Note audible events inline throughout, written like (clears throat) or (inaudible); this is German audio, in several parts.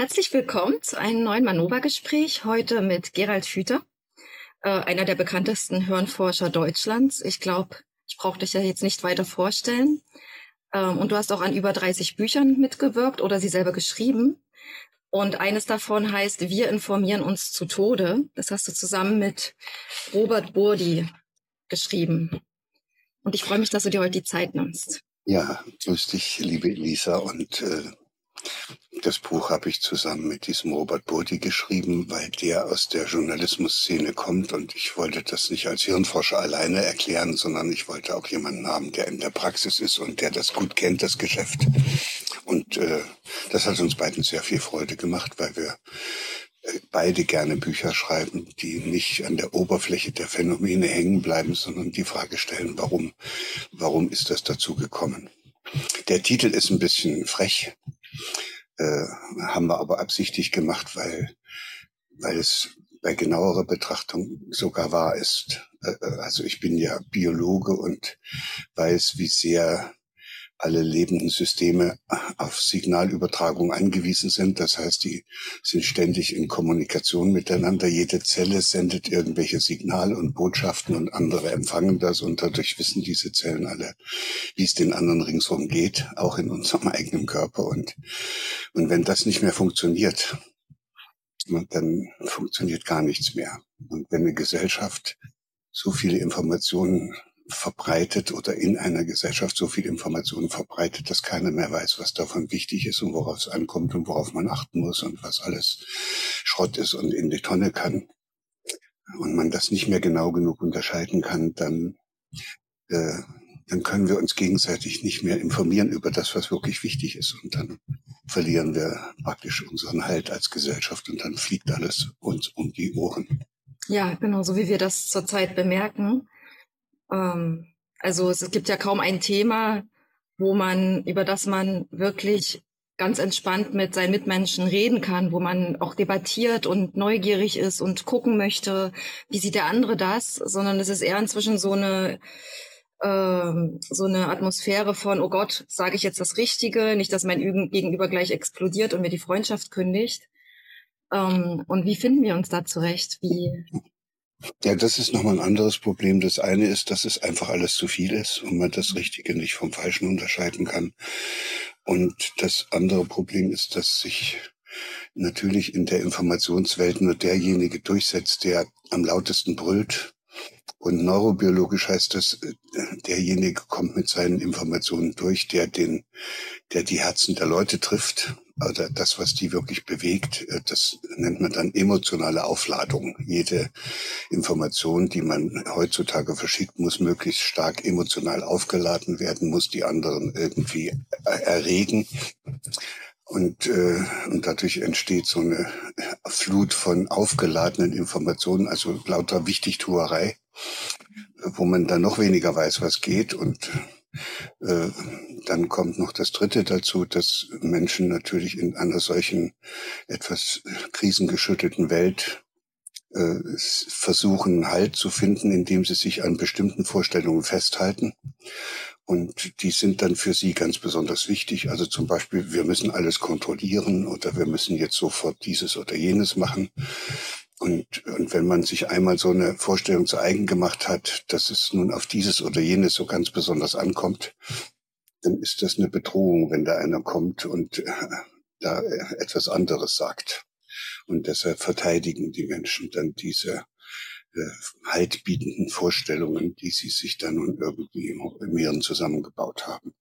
Herzlich willkommen zu einem neuen Manova-Gespräch. Heute mit Gerald Hüther, äh, einer der bekanntesten Hirnforscher Deutschlands. Ich glaube, ich brauche dich ja jetzt nicht weiter vorstellen. Ähm, und du hast auch an über 30 Büchern mitgewirkt oder sie selber geschrieben. Und eines davon heißt Wir informieren uns zu Tode. Das hast du zusammen mit Robert Burdi geschrieben. Und ich freue mich, dass du dir heute die Zeit nimmst. Ja, grüß dich, liebe Elisa. Und äh, das Buch habe ich zusammen mit diesem Robert Burdi geschrieben, weil der aus der Journalismusszene kommt und ich wollte das nicht als Hirnforscher alleine erklären, sondern ich wollte auch jemanden haben, der in der Praxis ist und der das gut kennt, das Geschäft. Und äh, das hat uns beiden sehr viel Freude gemacht, weil wir äh, beide gerne Bücher schreiben, die nicht an der Oberfläche der Phänomene hängen bleiben, sondern die Frage stellen, warum, warum ist das dazu gekommen? Der Titel ist ein bisschen frech, äh, haben wir aber absichtlich gemacht, weil, weil es bei genauerer Betrachtung sogar wahr ist. Äh, äh, also ich bin ja Biologe und weiß, wie sehr alle lebenden Systeme auf Signalübertragung angewiesen sind. Das heißt, die sind ständig in Kommunikation miteinander. Jede Zelle sendet irgendwelche Signale und Botschaften und andere empfangen das und dadurch wissen diese Zellen alle, wie es den anderen ringsherum geht, auch in unserem (laughs) eigenen Körper. Und, und wenn das nicht mehr funktioniert, dann funktioniert gar nichts mehr. Und wenn eine Gesellschaft so viele Informationen verbreitet oder in einer Gesellschaft so viel Information verbreitet, dass keiner mehr weiß, was davon wichtig ist und worauf es ankommt und worauf man achten muss und was alles Schrott ist und in die Tonne kann. Und man das nicht mehr genau genug unterscheiden kann, dann, äh, dann können wir uns gegenseitig nicht mehr informieren über das, was wirklich wichtig ist. Und dann verlieren wir praktisch unseren Halt als Gesellschaft und dann fliegt alles uns um die Ohren. Ja, genau, so wie wir das zurzeit bemerken. Ähm, also es gibt ja kaum ein Thema, wo man, über das man wirklich ganz entspannt mit seinen Mitmenschen reden kann, wo man auch debattiert und neugierig ist und gucken möchte, wie sieht der andere das, sondern es ist eher inzwischen so eine ähm, so eine Atmosphäre von, oh Gott, sage ich jetzt das Richtige, nicht, dass mein Gegenüber gleich explodiert und mir die Freundschaft kündigt. Ähm, und wie finden wir uns da zurecht? Wie, ja, das ist nochmal ein anderes Problem. Das eine ist, dass es einfach alles zu viel ist und man das Richtige nicht vom Falschen unterscheiden kann. Und das andere Problem ist, dass sich natürlich in der Informationswelt nur derjenige durchsetzt, der am lautesten brüllt. Und neurobiologisch heißt das, derjenige kommt mit seinen Informationen durch, der den, der die Herzen der Leute trifft oder das, was die wirklich bewegt, äh, das nennt man dann emotionale Aufladung. Jede Information, die man heutzutage verschickt, muss möglichst stark emotional aufgeladen werden, muss die anderen irgendwie erregen. Und, äh, und dadurch entsteht so eine Flut von aufgeladenen Informationen, also lauter Wichtigtuerei, wo man dann noch weniger weiß, was geht und dann kommt noch das Dritte dazu, dass Menschen natürlich in einer solchen etwas krisengeschüttelten Welt äh, versuchen Halt zu finden, indem sie sich an bestimmten Vorstellungen festhalten. Und die sind dann für sie ganz besonders wichtig. Also zum Beispiel, wir müssen alles kontrollieren oder wir müssen jetzt sofort dieses oder jenes machen. Und, und wenn man sich einmal so eine Vorstellung zu eigen gemacht hat, dass es nun auf dieses oder jenes so ganz besonders ankommt, dann ist das eine Bedrohung, wenn da einer kommt und äh, da etwas anderes sagt. Und deshalb verteidigen die Menschen dann diese äh, haltbietenden Vorstellungen, die sie sich dann nun irgendwie im, im Hirn zusammengebaut haben.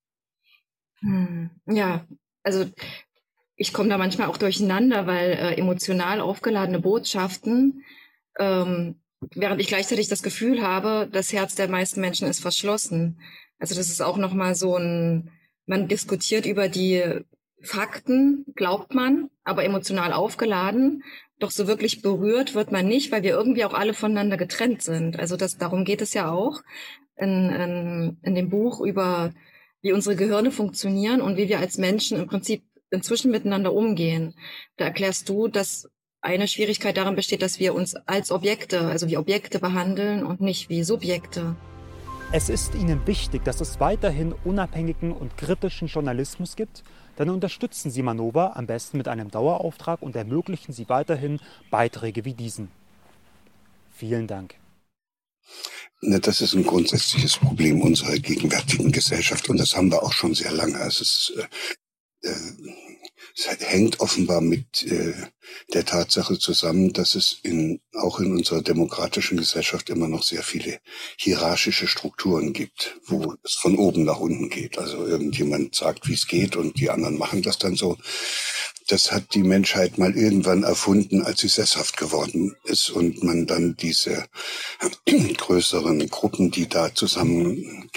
Hm, ja, also ich komme da manchmal auch durcheinander, weil äh, emotional aufgeladene Botschaften, ähm, während ich gleichzeitig das Gefühl habe, das Herz der meisten Menschen ist verschlossen. Also das ist auch nochmal so ein, man diskutiert über die Fakten, glaubt man, aber emotional aufgeladen. Doch so wirklich berührt wird man nicht, weil wir irgendwie auch alle voneinander getrennt sind. Also das, darum geht es ja auch in, in, in dem Buch über wie unsere Gehirne funktionieren und wie wir als Menschen im Prinzip inzwischen miteinander umgehen. Da erklärst du, dass eine Schwierigkeit darin besteht, dass wir uns als Objekte, also wie Objekte behandeln und nicht wie Subjekte. Es ist Ihnen wichtig, dass es weiterhin unabhängigen und kritischen Journalismus gibt? Dann unterstützen Sie Manova am besten mit einem Dauerauftrag und ermöglichen Sie weiterhin Beiträge wie diesen. Vielen Dank. Das ist ein grundsätzliches Problem unserer gegenwärtigen Gesellschaft und das haben wir auch schon sehr lange. Also es, äh, äh hängt offenbar mit äh, der Tatsache zusammen, dass es in, auch in unserer demokratischen Gesellschaft immer noch sehr viele hierarchische Strukturen gibt, wo es von oben nach unten geht. Also irgendjemand sagt, wie es geht und die anderen machen das dann so das hat die Menschheit mal irgendwann erfunden, als sie sesshaft geworden ist und man dann diese (clears throat) größeren Gruppen, die da zusammen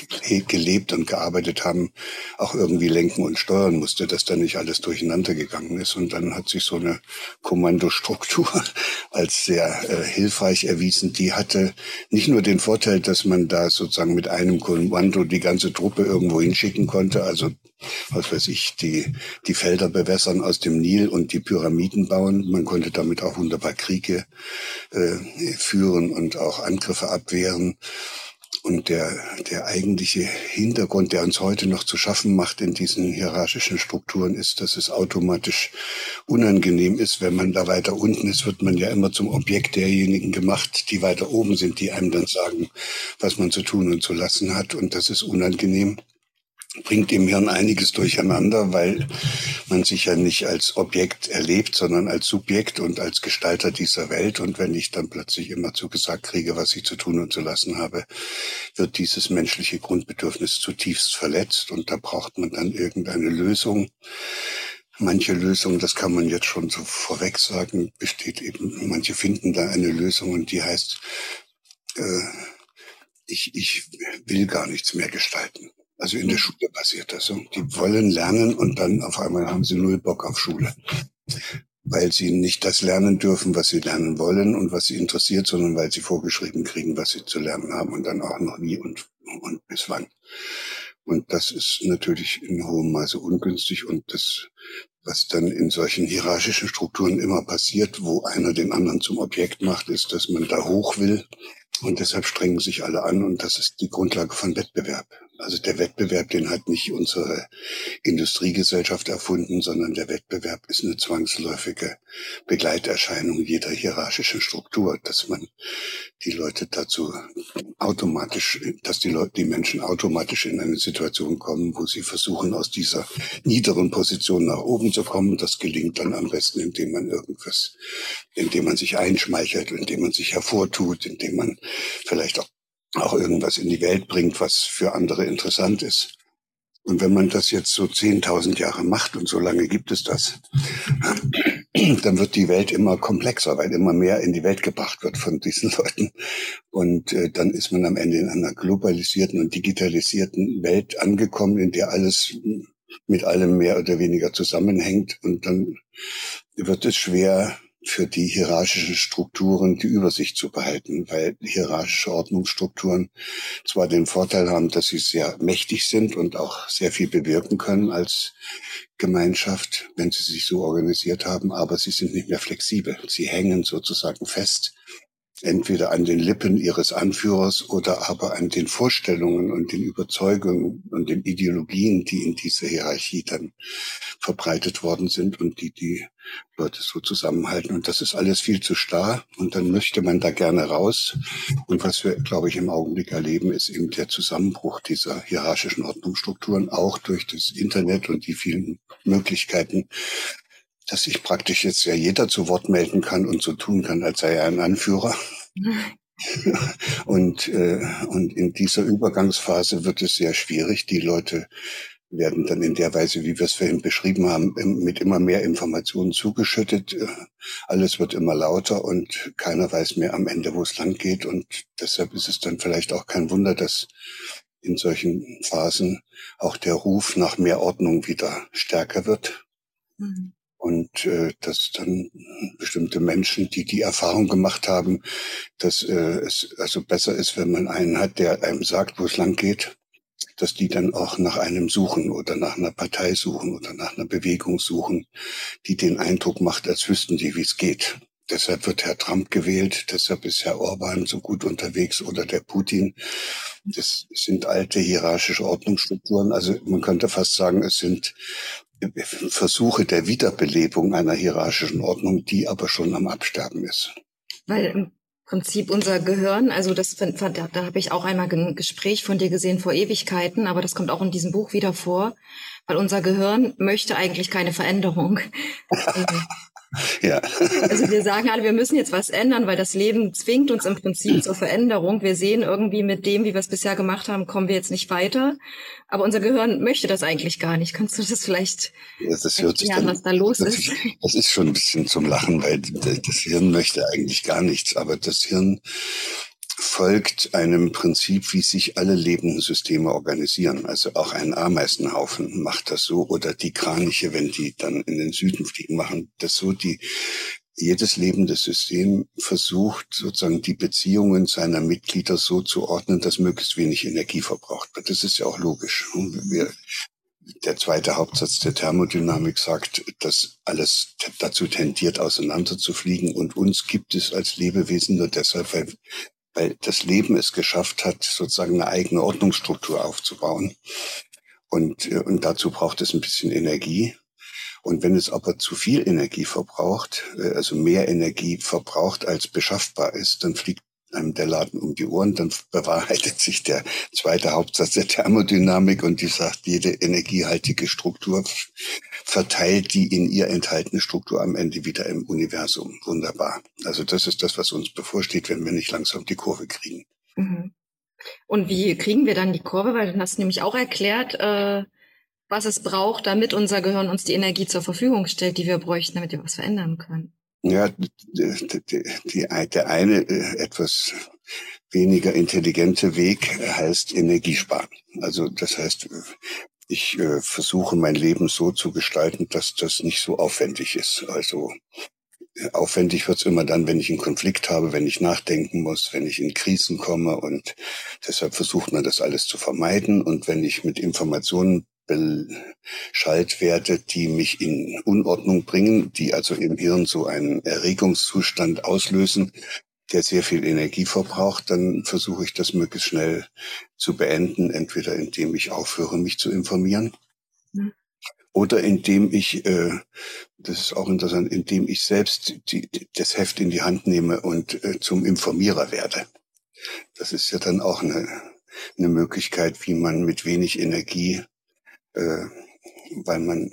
gelebt und gearbeitet haben, auch irgendwie lenken und steuern musste, dass da nicht alles durcheinander gegangen ist. Und dann hat sich so eine Kommandostruktur (laughs) als sehr äh, hilfreich erwiesen. Die hatte nicht nur den Vorteil, dass man da sozusagen mit einem Kommando die ganze Truppe irgendwo hinschicken konnte, also was weiß ich, die, die Felder bewässern aus dem Nil und die Pyramiden bauen. Man konnte damit auch wunderbar Kriege äh, führen und auch Angriffe abwehren. Und der, der eigentliche Hintergrund, der uns heute noch zu schaffen macht in diesen hierarchischen Strukturen, ist, dass es automatisch unangenehm ist. Wenn man da weiter unten ist, wird man ja immer zum Objekt derjenigen gemacht, die weiter oben sind, die einem dann sagen, was man zu tun und zu lassen hat. Und das ist unangenehm bringt im Hirn einiges durcheinander, weil man sich ja nicht als Objekt erlebt, sondern als Subjekt und als Gestalter dieser Welt. Und wenn ich dann plötzlich immer zugesagt kriege, was ich zu tun und zu lassen habe, wird dieses menschliche Grundbedürfnis zutiefst verletzt und da braucht man dann irgendeine Lösung. Manche Lösung, das kann man jetzt schon so vorweg sagen, besteht eben, manche finden da eine Lösung und die heißt, äh, ich, ich will gar nichts mehr gestalten. Also in der Schule passiert das so. Die wollen lernen und dann auf einmal haben sie null Bock auf Schule. Weil sie nicht das lernen dürfen, was sie lernen wollen und was sie interessiert, sondern weil sie vorgeschrieben kriegen, was sie zu lernen haben und dann auch noch wie und, und bis wann. Und das ist natürlich in hohem Maße ungünstig und das, was dann in solchen hierarchischen Strukturen immer passiert, wo einer den anderen zum Objekt macht, ist, dass man da hoch will und deshalb strengen sich alle an und das ist die Grundlage von Wettbewerb. Also der Wettbewerb, den hat nicht unsere Industriegesellschaft erfunden, sondern der Wettbewerb ist eine zwangsläufige Begleiterscheinung jeder hierarchischen Struktur, dass man die Leute dazu automatisch, dass die Leute, die Menschen automatisch in eine Situation kommen, wo sie versuchen, aus dieser niederen Position nach oben zu kommen. Das gelingt dann am besten, indem man irgendwas, indem man sich einschmeichelt, indem man sich hervortut, indem man vielleicht auch auch irgendwas in die Welt bringt, was für andere interessant ist. Und wenn man das jetzt so 10.000 Jahre macht und so lange gibt es das, (clears throat) dann wird die Welt immer komplexer, weil immer mehr in die Welt gebracht wird von diesen (laughs) Leuten. Und äh, dann ist man am Ende in einer globalisierten und digitalisierten Welt angekommen, in der alles mit allem mehr oder weniger zusammenhängt. Und dann wird es schwer, für die hierarchischen Strukturen die Übersicht zu behalten, weil hierarchische Ordnungsstrukturen zwar den Vorteil haben, dass sie sehr mächtig sind und auch sehr viel bewirken können als Gemeinschaft, wenn sie sich so organisiert haben, aber sie sind nicht mehr flexibel. Sie hängen sozusagen fest entweder an den Lippen ihres Anführers oder aber an den Vorstellungen und den Überzeugungen und den Ideologien, die in dieser Hierarchie dann verbreitet worden sind und die die Leute so zusammenhalten. Und das ist alles viel zu starr und dann möchte man da gerne raus. Und was wir, glaube ich, im Augenblick erleben, ist eben der Zusammenbruch dieser hierarchischen Ordnungsstrukturen, auch durch das Internet und die vielen Möglichkeiten, dass sich praktisch jetzt ja jeder zu Wort melden kann und so tun kann, als sei er ein Anführer. (laughs) und, äh, und in dieser Übergangsphase wird es sehr schwierig. Die Leute werden dann in der Weise, wie wir es vorhin beschrieben haben, mit immer mehr Informationen zugeschüttet. Alles wird immer lauter und keiner weiß mehr am Ende, wo es lang geht. Und deshalb ist es dann vielleicht auch kein Wunder, dass in solchen Phasen auch der Ruf nach mehr Ordnung wieder stärker wird. Mhm und äh, dass dann bestimmte Menschen, die die Erfahrung gemacht haben, dass äh, es also besser ist, wenn man einen hat, der einem sagt, wo es lang geht, dass die dann auch nach einem suchen oder nach einer Partei suchen oder nach einer Bewegung suchen, die den Eindruck macht, als wüssten die, wie es geht. Deshalb wird Herr Trump gewählt, deshalb ist Herr Orban so gut unterwegs oder der Putin. Das sind alte hierarchische Ordnungsstrukturen. Also man könnte fast sagen, es sind Versuche der Wiederbelebung einer hierarchischen Ordnung, die aber schon am Absterben ist. Weil im Prinzip unser Gehirn, also das da, da habe ich auch einmal ein Gespräch von dir gesehen vor Ewigkeiten, aber das kommt auch in diesem Buch wieder vor, weil unser Gehirn möchte eigentlich keine Veränderung. (laughs) Ja. Also wir sagen alle, wir müssen jetzt was ändern, weil das Leben zwingt uns im Prinzip zur Veränderung. Wir sehen irgendwie mit dem, wie wir es bisher gemacht haben, kommen wir jetzt nicht weiter. Aber unser Gehirn möchte das eigentlich gar nicht. Kannst du das vielleicht ja, das hört sich dann, was da los das ist? Das ist schon ein bisschen zum Lachen, weil das Hirn möchte eigentlich gar nichts. Aber das Hirn folgt einem Prinzip, wie sich alle lebenden Systeme organisieren. Also auch ein Ameisenhaufen macht das so oder die Kraniche, wenn die dann in den Süden fliegen, machen das so. Die, jedes lebende System versucht sozusagen die Beziehungen seiner Mitglieder so zu ordnen, dass möglichst wenig Energie verbraucht wird. Das ist ja auch logisch. Wir, der zweite Hauptsatz der Thermodynamik sagt, dass alles dazu tendiert, auseinanderzufliegen. Und uns gibt es als Lebewesen nur deshalb, weil weil das Leben es geschafft hat, sozusagen eine eigene Ordnungsstruktur aufzubauen. Und, äh, und dazu braucht es ein bisschen Energie. Und wenn es aber zu viel Energie verbraucht, äh, also mehr Energie verbraucht als beschaffbar ist, dann fliegt einem der Laden um die Ohren, dann bewahrheitet sich der zweite Hauptsatz der Thermodynamik und die sagt, jede energiehaltige Struktur verteilt die in ihr enthaltene Struktur am Ende wieder im Universum. Wunderbar. Also das ist das, was uns bevorsteht, wenn wir nicht langsam die Kurve kriegen. Mhm. Und wie kriegen wir dann die Kurve? Weil du hast nämlich auch erklärt, äh, was es braucht, damit unser Gehirn uns die Energie zur Verfügung stellt, die wir bräuchten, damit wir was verändern können. Ja, die, die, der eine äh, etwas weniger intelligente Weg heißt Energiesparen. Also das heißt, ich äh, versuche mein Leben so zu gestalten, dass das nicht so aufwendig ist. Also äh, aufwendig wird's immer dann, wenn ich einen Konflikt habe, wenn ich nachdenken muss, wenn ich in Krisen komme und deshalb versucht man das alles zu vermeiden. Und wenn ich mit Informationen beschallt werde, die mich in Unordnung bringen, die also im Hirn so einen Erregungszustand auslösen, der sehr viel Energie verbraucht, dann versuche ich das möglichst schnell zu beenden, entweder indem ich aufhöre, mich zu informieren, mhm. oder indem ich, äh, das ist auch interessant, indem ich selbst die, das Heft in die Hand nehme und äh, zum Informierer werde. Das ist ja dann auch eine, eine Möglichkeit, wie man mit wenig Energie äh, weil man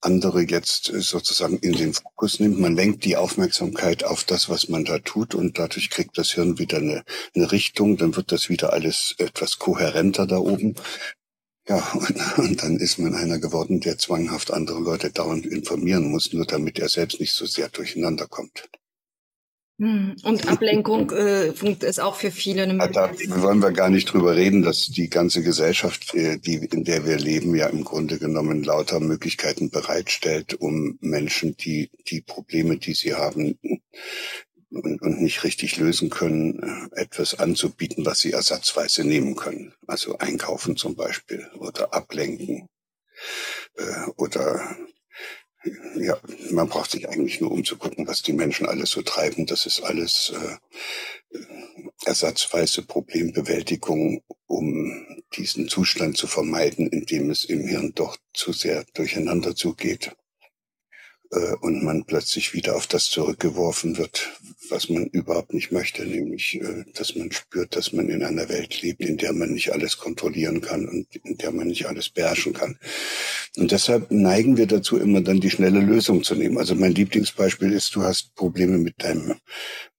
andere jetzt äh, sozusagen in den Fokus nimmt. Man lenkt die Aufmerksamkeit auf das, was man da tut und dadurch kriegt das Hirn wieder eine, eine Richtung, dann wird das wieder alles etwas kohärenter da oben. Ja, (laughs) und, und, dann ist man einer geworden, der zwanghaft andere Leute dauernd informieren muss, nur damit er selbst nicht so sehr durcheinander kommt. Hm, und Ablenkung äh, ist auch für viele eine Möglichkeit. Da wollen wir gar nicht drüber reden, dass die ganze Gesellschaft, äh, die, in der wir leben, ja im Grunde genommen lauter Möglichkeiten bereitstellt, um Menschen, die die Probleme, die sie haben und, und nicht richtig lösen können, äh, etwas anzubieten, was sie ersatzweise nehmen können. Also einkaufen zum Beispiel oder ablenken äh, oder ja, man braucht sich eigentlich nur umzugucken, was die Menschen alles so treiben. Das ist alles äh, ersatzweise Problembewältigung, um diesen Zustand zu vermeiden, in dem es im Hirn doch zu sehr durcheinander zugeht und man plötzlich wieder auf das zurückgeworfen wird, was man überhaupt nicht möchte, nämlich äh, dass man spürt, dass man in einer Welt lebt, in der man nicht alles kontrollieren kann und in der man nicht alles beherrschen kann. Und deshalb neigen wir dazu, immer dann die schnelle Lösung zu nehmen. Also mein Lieblingsbeispiel ist, du hast Probleme mit deinem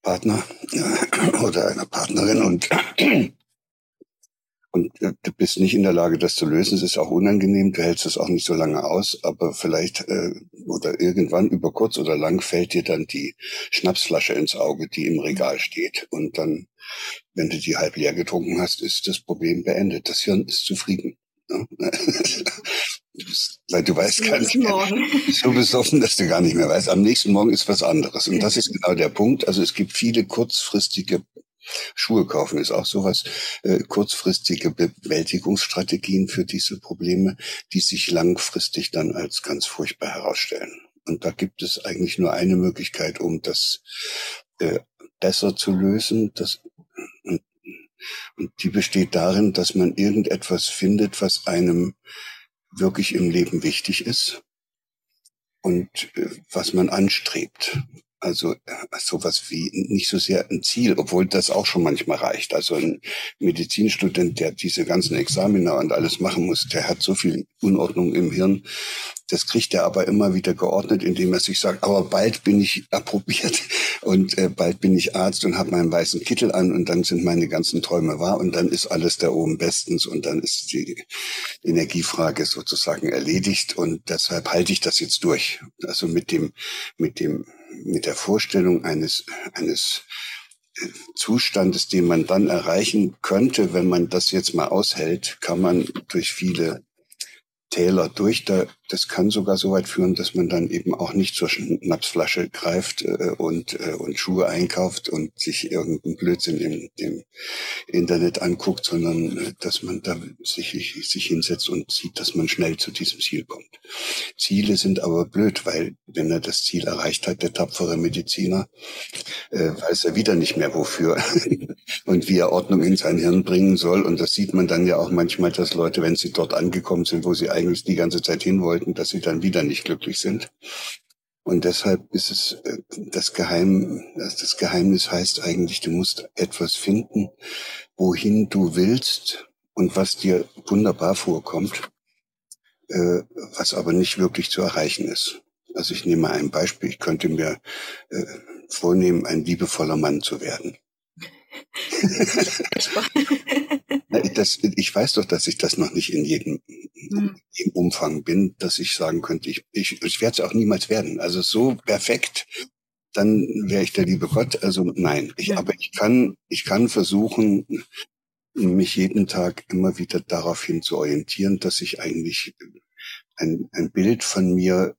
Partner äh, oder einer Partnerin und und äh, du bist nicht in der Lage, das zu lösen. Es ist auch unangenehm. Du hältst es auch nicht so lange aus. Aber vielleicht äh, oder irgendwann über kurz oder lang fällt dir dann die Schnapsflasche ins Auge, die im Regal steht. Und dann, wenn du die halb leer getrunken hast, ist das Problem beendet. Das Hirn ist zufrieden. Ja? (laughs) weil du weißt gar nicht mehr, so besoffen, dass du gar nicht mehr weißt. Am nächsten Morgen ist was anderes. Und das ist genau der Punkt. Also es gibt viele kurzfristige Schuhe kaufen ist auch sowas, äh, kurzfristige Bewältigungsstrategien für diese Probleme, die sich langfristig dann als ganz furchtbar herausstellen. Und da gibt es eigentlich nur eine Möglichkeit, um das äh, besser zu lösen. Das, und, die besteht darin, dass man irgendetwas findet, was einem wirklich im Leben wichtig ist und äh, was man anstrebt. Also äh, sowas wie nicht so sehr ein Ziel, obwohl das auch schon manchmal reicht. Also ein Medizinstudent, der diese ganzen Examiner und alles machen muss, der hat so viel Unordnung im Hirn. Das kriegt er aber immer wieder geordnet, indem er sich sagt, aber bald bin ich approbiert (laughs) und äh, bald bin ich Arzt und habe meinen weißen Kittel an und dann sind meine ganzen Träume wahr und dann ist alles da oben bestens und dann ist die Energiefrage sozusagen erledigt und deshalb halte ich das jetzt durch. Also mit dem, mit dem mit der Vorstellung eines, eines äh, Zustandes, den man dann erreichen könnte, wenn man das jetzt mal aushält, kann man durch viele Täler durch. Da, das kann sogar so weit führen, dass man dann eben auch nicht zur Schnapsflasche greift äh, und, äh, und Schuhe einkauft und sich irgendeinen Blödsinn im, im Internet anguckt, sondern äh, dass man da sich, sich hinsetzt und sieht, dass man schnell zu diesem Ziel kommt. Ziele sind aber blöd, weil wenn er das Ziel erreicht hat, der tapfere Mediziner, äh, weiß er wieder nicht mehr wofür (laughs) und wie er Ordnung in sein Hirn bringen soll. Und das sieht man dann ja auch manchmal, dass Leute, wenn sie dort angekommen sind, wo sie eigentlich die ganze Zeit hin wollten, dass sie dann wieder nicht glücklich sind. Und deshalb ist es äh, das Geheim, das Geheimnis heißt eigentlich, du musst etwas finden, wohin du willst und was dir wunderbar vorkommt, äh, was aber nicht wirklich zu erreichen ist. Also ich nehme ein Beispiel. Ich könnte mir äh, vornehmen, ein liebevoller Mann zu werden. Das, ich weiß doch, dass ich das noch nicht in jedem hm. im Umfang bin, dass ich sagen könnte, ich, ich, ich werde es auch niemals werden. Also so perfekt, dann wäre ich der liebe Gott. Also nein, ich, ja. aber ich kann, ich kann versuchen, mich jeden Tag immer wieder daraufhin zu orientieren, dass ich eigentlich ein, ein Bild von mir,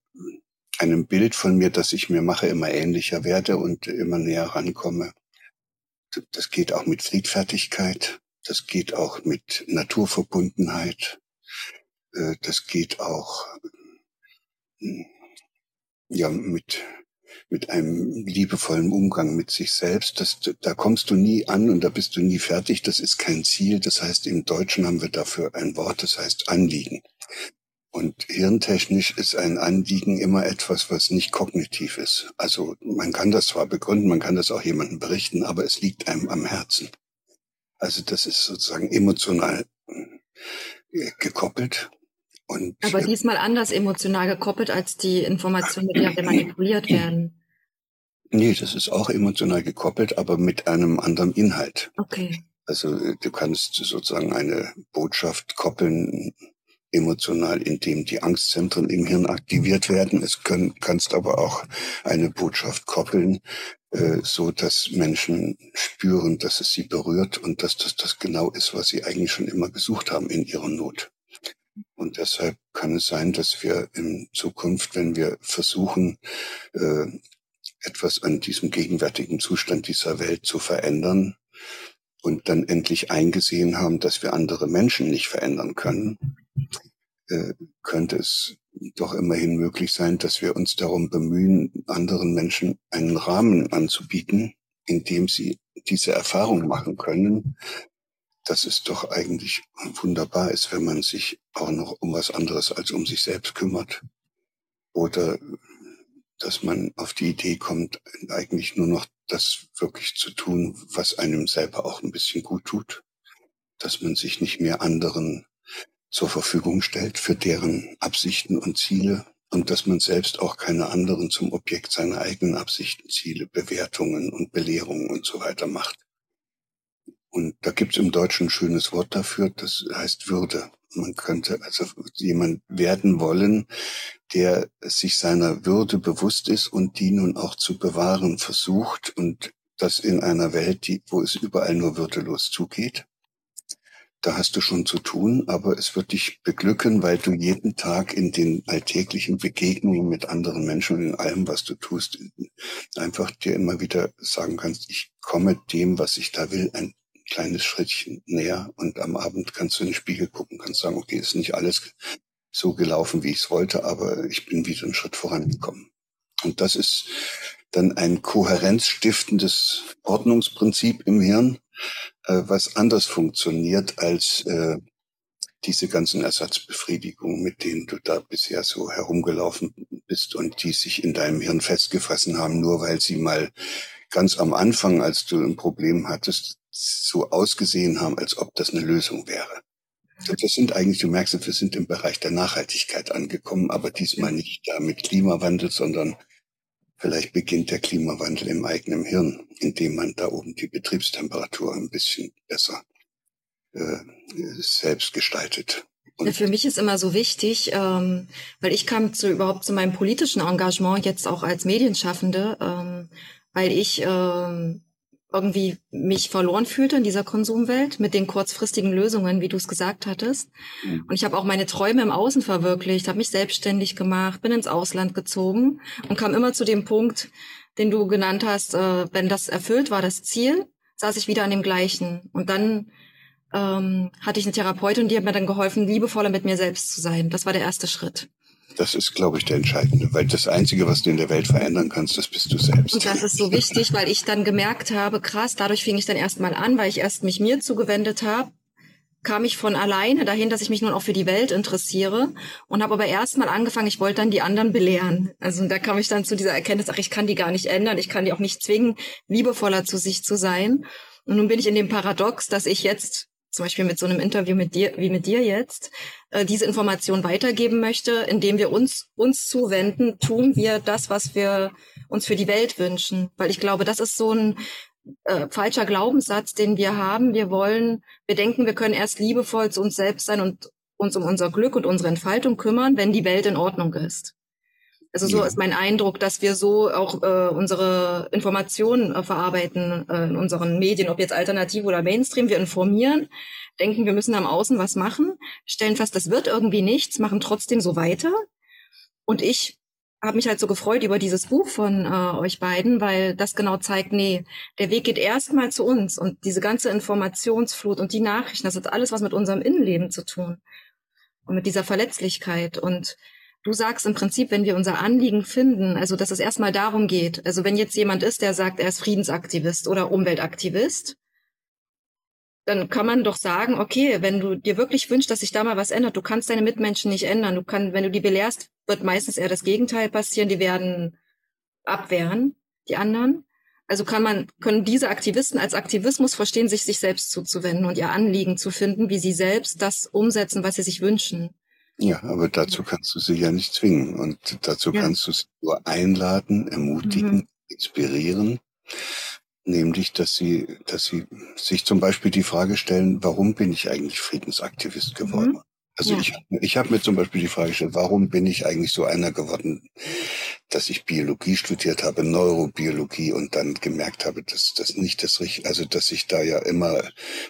einem Bild von mir, das ich mir mache, immer ähnlicher werde und immer näher rankomme. Das geht auch mit Friedfertigkeit. Das geht auch mit Naturverbundenheit. Äh, das geht auch hm, ja mit mit einem liebevollen Umgang mit sich selbst. Das, da kommst du nie an und da bist du nie fertig. Das ist kein Ziel. Das heißt, im Deutschen haben wir dafür ein Wort, das heißt Anliegen. Und hirntechnisch ist ein Anliegen immer etwas, was nicht kognitiv ist. Also man kann das zwar begründen, man kann das auch jemandem berichten, aber es liegt einem am Herzen. Also das ist sozusagen emotional äh, gekoppelt. Und aber diesmal anders emotional gekoppelt als die Informationen, die (clears throat) manipuliert werden. Nee, das ist auch emotional gekoppelt, aber mit einem anderen Inhalt. Okay. Also äh, du kannst sozusagen eine Botschaft koppeln emotional, indem die Angstzentren im Hirn aktiviert werden. Es können, kannst aber auch eine Botschaft koppeln, äh, so dass Menschen spüren, dass es sie berührt und dass das das genau ist, was sie eigentlich schon immer gesucht haben in ihrer Not. Und deshalb kann es sein, dass wir in Zukunft, wenn wir versuchen, äh, etwas an diesem gegenwärtigen Zustand dieser Welt zu verändern und dann endlich eingesehen haben, dass wir andere Menschen nicht verändern können, äh, könnte es doch immerhin möglich sein, dass wir uns darum bemühen, anderen Menschen einen Rahmen anzubieten, in dem sie diese Erfahrung machen können, dass es doch eigentlich wunderbar ist, wenn man sich auch noch um was anderes als um sich selbst kümmert. Oder dass man auf die Idee kommt, eigentlich nur noch das wirklich zu tun, was einem selber auch ein bisschen gut tut. Dass man sich nicht mehr anderen zur Verfügung stellt für deren Absichten und Ziele und dass man selbst auch keine anderen zum Objekt seiner eigenen Absichten, Ziele, Bewertungen und Belehrungen und so weiter macht. Und da gibt's im Deutschen ein schönes Wort dafür, das heißt Würde. Man könnte also jemand werden wollen, der sich seiner Würde bewusst ist und die nun auch zu bewahren versucht und das in einer Welt, die, wo es überall nur würdelos zugeht da hast du schon zu tun, aber es wird dich beglücken, weil du jeden Tag in den alltäglichen Begegnungen mit anderen Menschen und in allem, was du tust, einfach dir immer wieder sagen kannst, ich komme dem, was ich da will, ein kleines Schrittchen näher und am Abend kannst du in den Spiegel gucken, kannst sagen, okay, ist nicht alles so gelaufen, wie ich es wollte, aber ich bin wieder einen Schritt vorangekommen. Und das ist dann ein kohärenzstiftendes Ordnungsprinzip im Hirn, äh, was anders funktioniert als äh, diese ganzen Ersatzbefriedigungen, mit denen du da bisher so herumgelaufen bist und die sich in deinem Hirn festgefressen haben, nur weil sie mal ganz am Anfang, als du ein Problem hattest, so ausgesehen haben, als ob das eine Lösung wäre. Das sind eigentlich, du merkst, wir sind im Bereich der Nachhaltigkeit angekommen, aber diesmal nicht da mit Klimawandel, sondern vielleicht beginnt der Klimawandel im eigenen Hirn, indem man da oben die Betriebstemperatur ein bisschen besser äh, selbst gestaltet. Ja, für mich ist immer so wichtig, ähm, weil ich kam zu, überhaupt zu meinem politischen Engagement jetzt auch als Medienschaffende, ähm, weil ich ähm, irgendwie mich verloren fühlte in dieser Konsumwelt mit den kurzfristigen Lösungen, wie du es gesagt hattest. Mhm. Und ich habe auch meine Träume im Außen verwirklicht, habe mich selbstständig gemacht, bin ins Ausland gezogen und kam immer zu dem Punkt, den du genannt hast, äh, wenn das erfüllt war, das Ziel, saß ich wieder an dem gleichen. Und dann ähm, hatte ich eine Therapeutin, die hat mir dann geholfen, liebevoller mit mir selbst zu sein. Das war der erste Schritt. Das ist, glaube ich, der entscheidende, weil das Einzige, was du in der Welt verändern kannst, das bist du selbst. Und das ist so wichtig, weil ich dann gemerkt habe, krass, dadurch fing ich dann erstmal an, weil ich erst mich mir zugewendet habe, kam ich von alleine dahin, dass ich mich nun auch für die Welt interessiere und habe aber erstmal angefangen, ich wollte dann die anderen belehren. Also da kam ich dann zu dieser Erkenntnis, ach, ich kann die gar nicht ändern, ich kann die auch nicht zwingen, liebevoller zu sich zu sein. Und nun bin ich in dem Paradox, dass ich jetzt zum Beispiel mit so einem Interview mit dir, wie mit dir jetzt, äh, diese Information weitergeben möchte, indem wir uns, uns zuwenden, tun wir das, was wir uns für die Welt wünschen. Weil ich glaube, das ist so ein äh, falscher Glaubenssatz, den wir haben. Wir wollen, wir denken, wir können erst liebevoll zu uns selbst sein und uns um unser Glück und unsere Entfaltung kümmern, wenn die Welt in Ordnung ist. Also so ja. ist mein Eindruck, dass wir so auch äh, unsere Informationen äh, verarbeiten äh, in unseren Medien, ob jetzt alternativ oder Mainstream. Wir informieren, denken, wir müssen am Außen was machen, stellen fest, das wird irgendwie nichts, machen trotzdem so weiter. Und ich habe mich halt so gefreut über dieses Buch von äh, euch beiden, weil das genau zeigt, nee, der Weg geht erstmal zu uns und diese ganze Informationsflut und die Nachrichten, das hat alles was mit unserem Innenleben zu tun und mit dieser Verletzlichkeit und Du sagst im Prinzip, wenn wir unser Anliegen finden, also dass es erstmal darum geht, also wenn jetzt jemand ist, der sagt, er ist Friedensaktivist oder Umweltaktivist, dann kann man doch sagen, okay, wenn du dir wirklich wünschst, dass sich da mal was ändert, du kannst deine Mitmenschen nicht ändern. Du kannst, wenn du die belehrst, wird meistens eher das Gegenteil passieren. Die werden abwehren, die anderen. Also kann man, können diese Aktivisten als Aktivismus verstehen, sich sich selbst zuzuwenden und ihr Anliegen zu finden, wie sie selbst das umsetzen, was sie sich wünschen. Ja, aber dazu kannst du sie ja nicht zwingen. Und dazu ja. kannst du sie nur einladen, ermutigen, mhm. inspirieren. Nämlich, dass sie, dass sie sich zum Beispiel die Frage stellen, warum bin ich eigentlich Friedensaktivist geworden? Mhm. Also ja. ich, ich habe mir zum Beispiel die Frage gestellt, warum bin ich eigentlich so einer geworden, dass ich Biologie studiert habe, Neurobiologie und dann gemerkt habe, dass das nicht das richtige, also dass ich da ja immer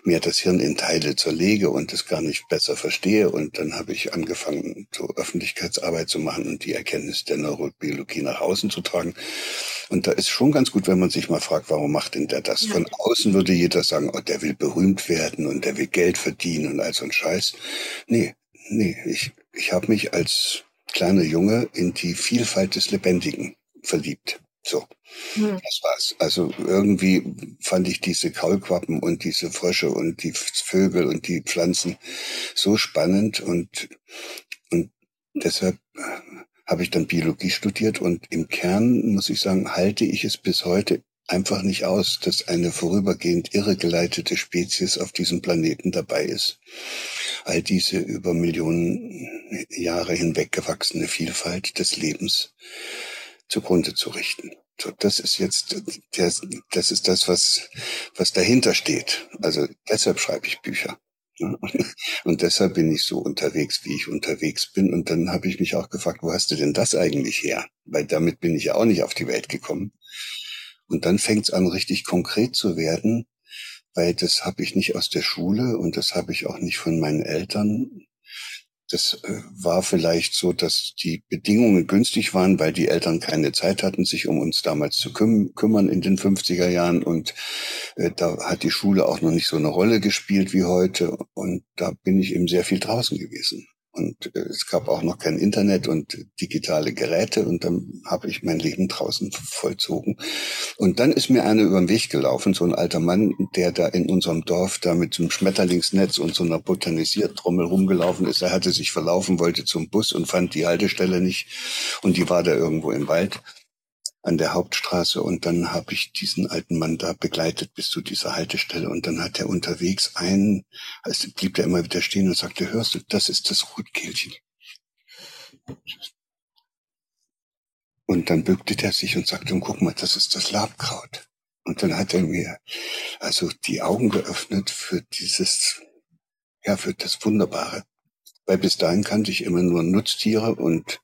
mehr das Hirn in Teile zerlege und es gar nicht besser verstehe. Und dann habe ich angefangen, so Öffentlichkeitsarbeit zu machen und die Erkenntnis der Neurobiologie nach außen zu tragen. Und da ist schon ganz gut, wenn man sich mal fragt, warum macht denn der das? Ja. Von außen würde jeder sagen, oh, der will berühmt werden und der will Geld verdienen und all so ein Scheiß. Nee, nee, ich, ich habe mich als kleiner Junge in die Vielfalt des Lebendigen verliebt. So, hm. das war's. Also irgendwie fand ich diese Kaulquappen und diese Frösche und die Vögel und die Pflanzen so spannend und, und deshalb habe ich dann Biologie studiert und im Kern, muss ich sagen, halte ich es bis heute einfach nicht aus, dass eine vorübergehend irregeleitete Spezies auf diesem Planeten dabei ist. All diese über Millionen Jahre hinweg gewachsene Vielfalt des Lebens zugrunde zu richten. So, das ist jetzt, das, das ist das, was, was dahinter steht. Also deshalb schreibe ich Bücher. (laughs) Und deshalb bin ich so unterwegs, wie ich unterwegs bin. Und dann habe ich mich auch gefragt, wo hast du denn das eigentlich her? Weil damit bin ich ja auch nicht auf die Welt gekommen. Und dann fängt es an, richtig konkret zu werden, weil das habe ich nicht aus der Schule und das habe ich auch nicht von meinen Eltern. Das äh, war vielleicht so, dass die Bedingungen günstig waren, weil die Eltern keine Zeit hatten, sich um uns damals zu küm kümmern in den 50er Jahren. Und äh, da hat die Schule auch noch nicht so eine Rolle gespielt wie heute. Und da bin ich eben sehr viel draußen gewesen und äh, es gab auch noch kein Internet und digitale Geräte und dann habe ich mein Leben draußen vollzogen. Und dann ist mir einer über den Weg gelaufen, so ein alter Mann, der da in unserem Dorf da mit so einem Schmetterlingsnetz und so einer Botanisiertrommel rumgelaufen ist. Er hatte sich verlaufen, wollte zum Bus und fand die Haltestelle nicht und die war da irgendwo im Wald an der Hauptstraße und dann habe ich diesen alten Mann da begleitet bis zu dieser Haltestelle und dann hat er unterwegs einen, also blieb der immer wieder stehen und sagte, hörst du, das ist das Rotkehlchen. Und dann bückte er sich und sagte, und guck mal, das ist das Labkraut. Und dann hat er mir also die Augen geöffnet für dieses, ja, für das Wunderbare. Weil bis dahin kannte ich immer nur Nutztiere und,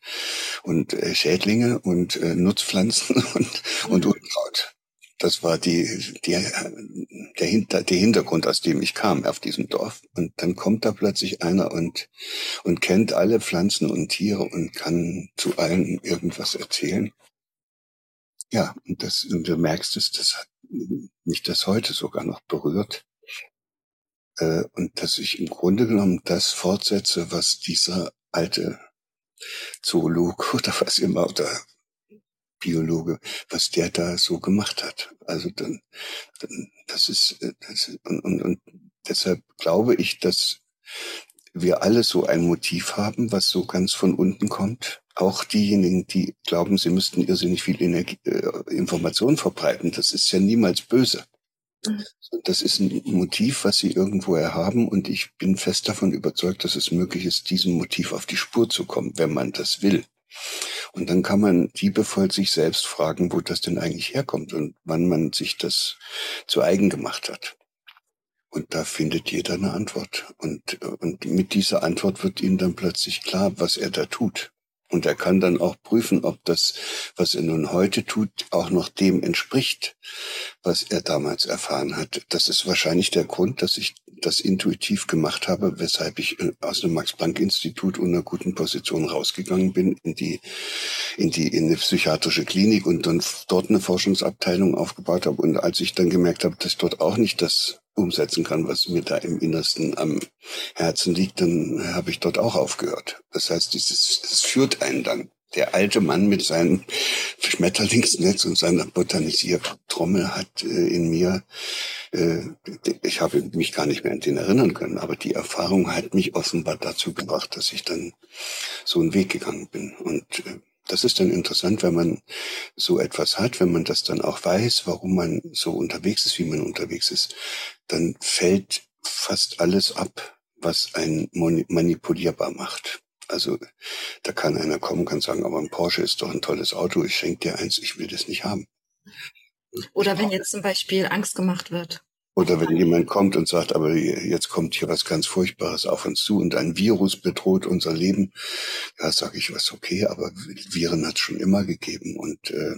und äh, Schädlinge und äh, Nutzpflanzen (laughs) und, und Unkraut. Das war die, die, der, Hinter, der Hintergrund, aus dem ich kam auf diesem Dorf. Und dann kommt da plötzlich einer und, und kennt alle Pflanzen und Tiere und kann zu allen irgendwas erzählen. Ja, und das, und du merkst es, das hat mich das heute sogar noch berührt äh, und dass ich im Grunde genommen das fortsetze, was dieser alte Zoolog (laughs) oder was immer oder Biologe, was der da so gemacht hat. Also dann, dann das ist, äh, das ist und, und, und deshalb glaube ich, dass wir alle so ein Motiv haben, was so ganz von unten kommt. Auch diejenigen, die glauben, sie müssten irrsinnig viel Energie, äh, Information verbreiten, das ist ja niemals böse. Das ist ein Motiv, was sie irgendwoher haben und ich bin fest davon überzeugt, dass es möglich ist, diesem Motiv auf die Spur zu kommen, wenn man das will. Und dann kann man liebevoll sich selbst fragen, wo das denn eigentlich herkommt und wann man sich das zu eigen gemacht hat. Und da findet jeder eine Antwort. Und, und mit dieser Antwort wird ihm dann plötzlich klar, was er da tut. Und er kann dann auch prüfen, ob das, was er nun heute tut, auch noch dem entspricht, was er damals erfahren hat. Das ist wahrscheinlich der Grund, dass ich das intuitiv gemacht habe, weshalb ich äh, aus dem Max-Planck-Institut unter guten Position rausgegangen bin in die, in die, in eine psychiatrische Klinik und dann dort eine Forschungsabteilung aufgebaut habe. Und als ich dann gemerkt habe, dass dort auch nicht das umsetzen kann, was mir da im Innersten am Herzen liegt, dann habe ich dort auch aufgehört. Das heißt, dieses, es führt einen dann. Der alte Mann mit seinem Schmetterlingsnetz und seiner Botanisiertrommel hat äh, in mir, äh, ich habe mich gar nicht mehr an den erinnern können, aber die Erfahrung hat mich offenbar dazu gebracht, dass ich dann so einen Weg gegangen bin. Und äh, das ist dann interessant, wenn man so etwas hat, wenn man das dann auch weiß, warum man so unterwegs ist, wie man unterwegs ist, dann fällt fast alles ab, was einen manipulierbar macht. Also da kann einer kommen, kann sagen, aber ein Porsche ist doch ein tolles Auto, ich schenke dir eins, ich will das nicht haben. Oder wenn jetzt zum Beispiel Angst gemacht wird. Oder wenn jemand kommt und sagt, aber jetzt kommt hier was ganz Furchtbares auf uns zu und ein Virus bedroht unser Leben, ja, sage ich was okay, aber Viren hat es schon immer gegeben und äh,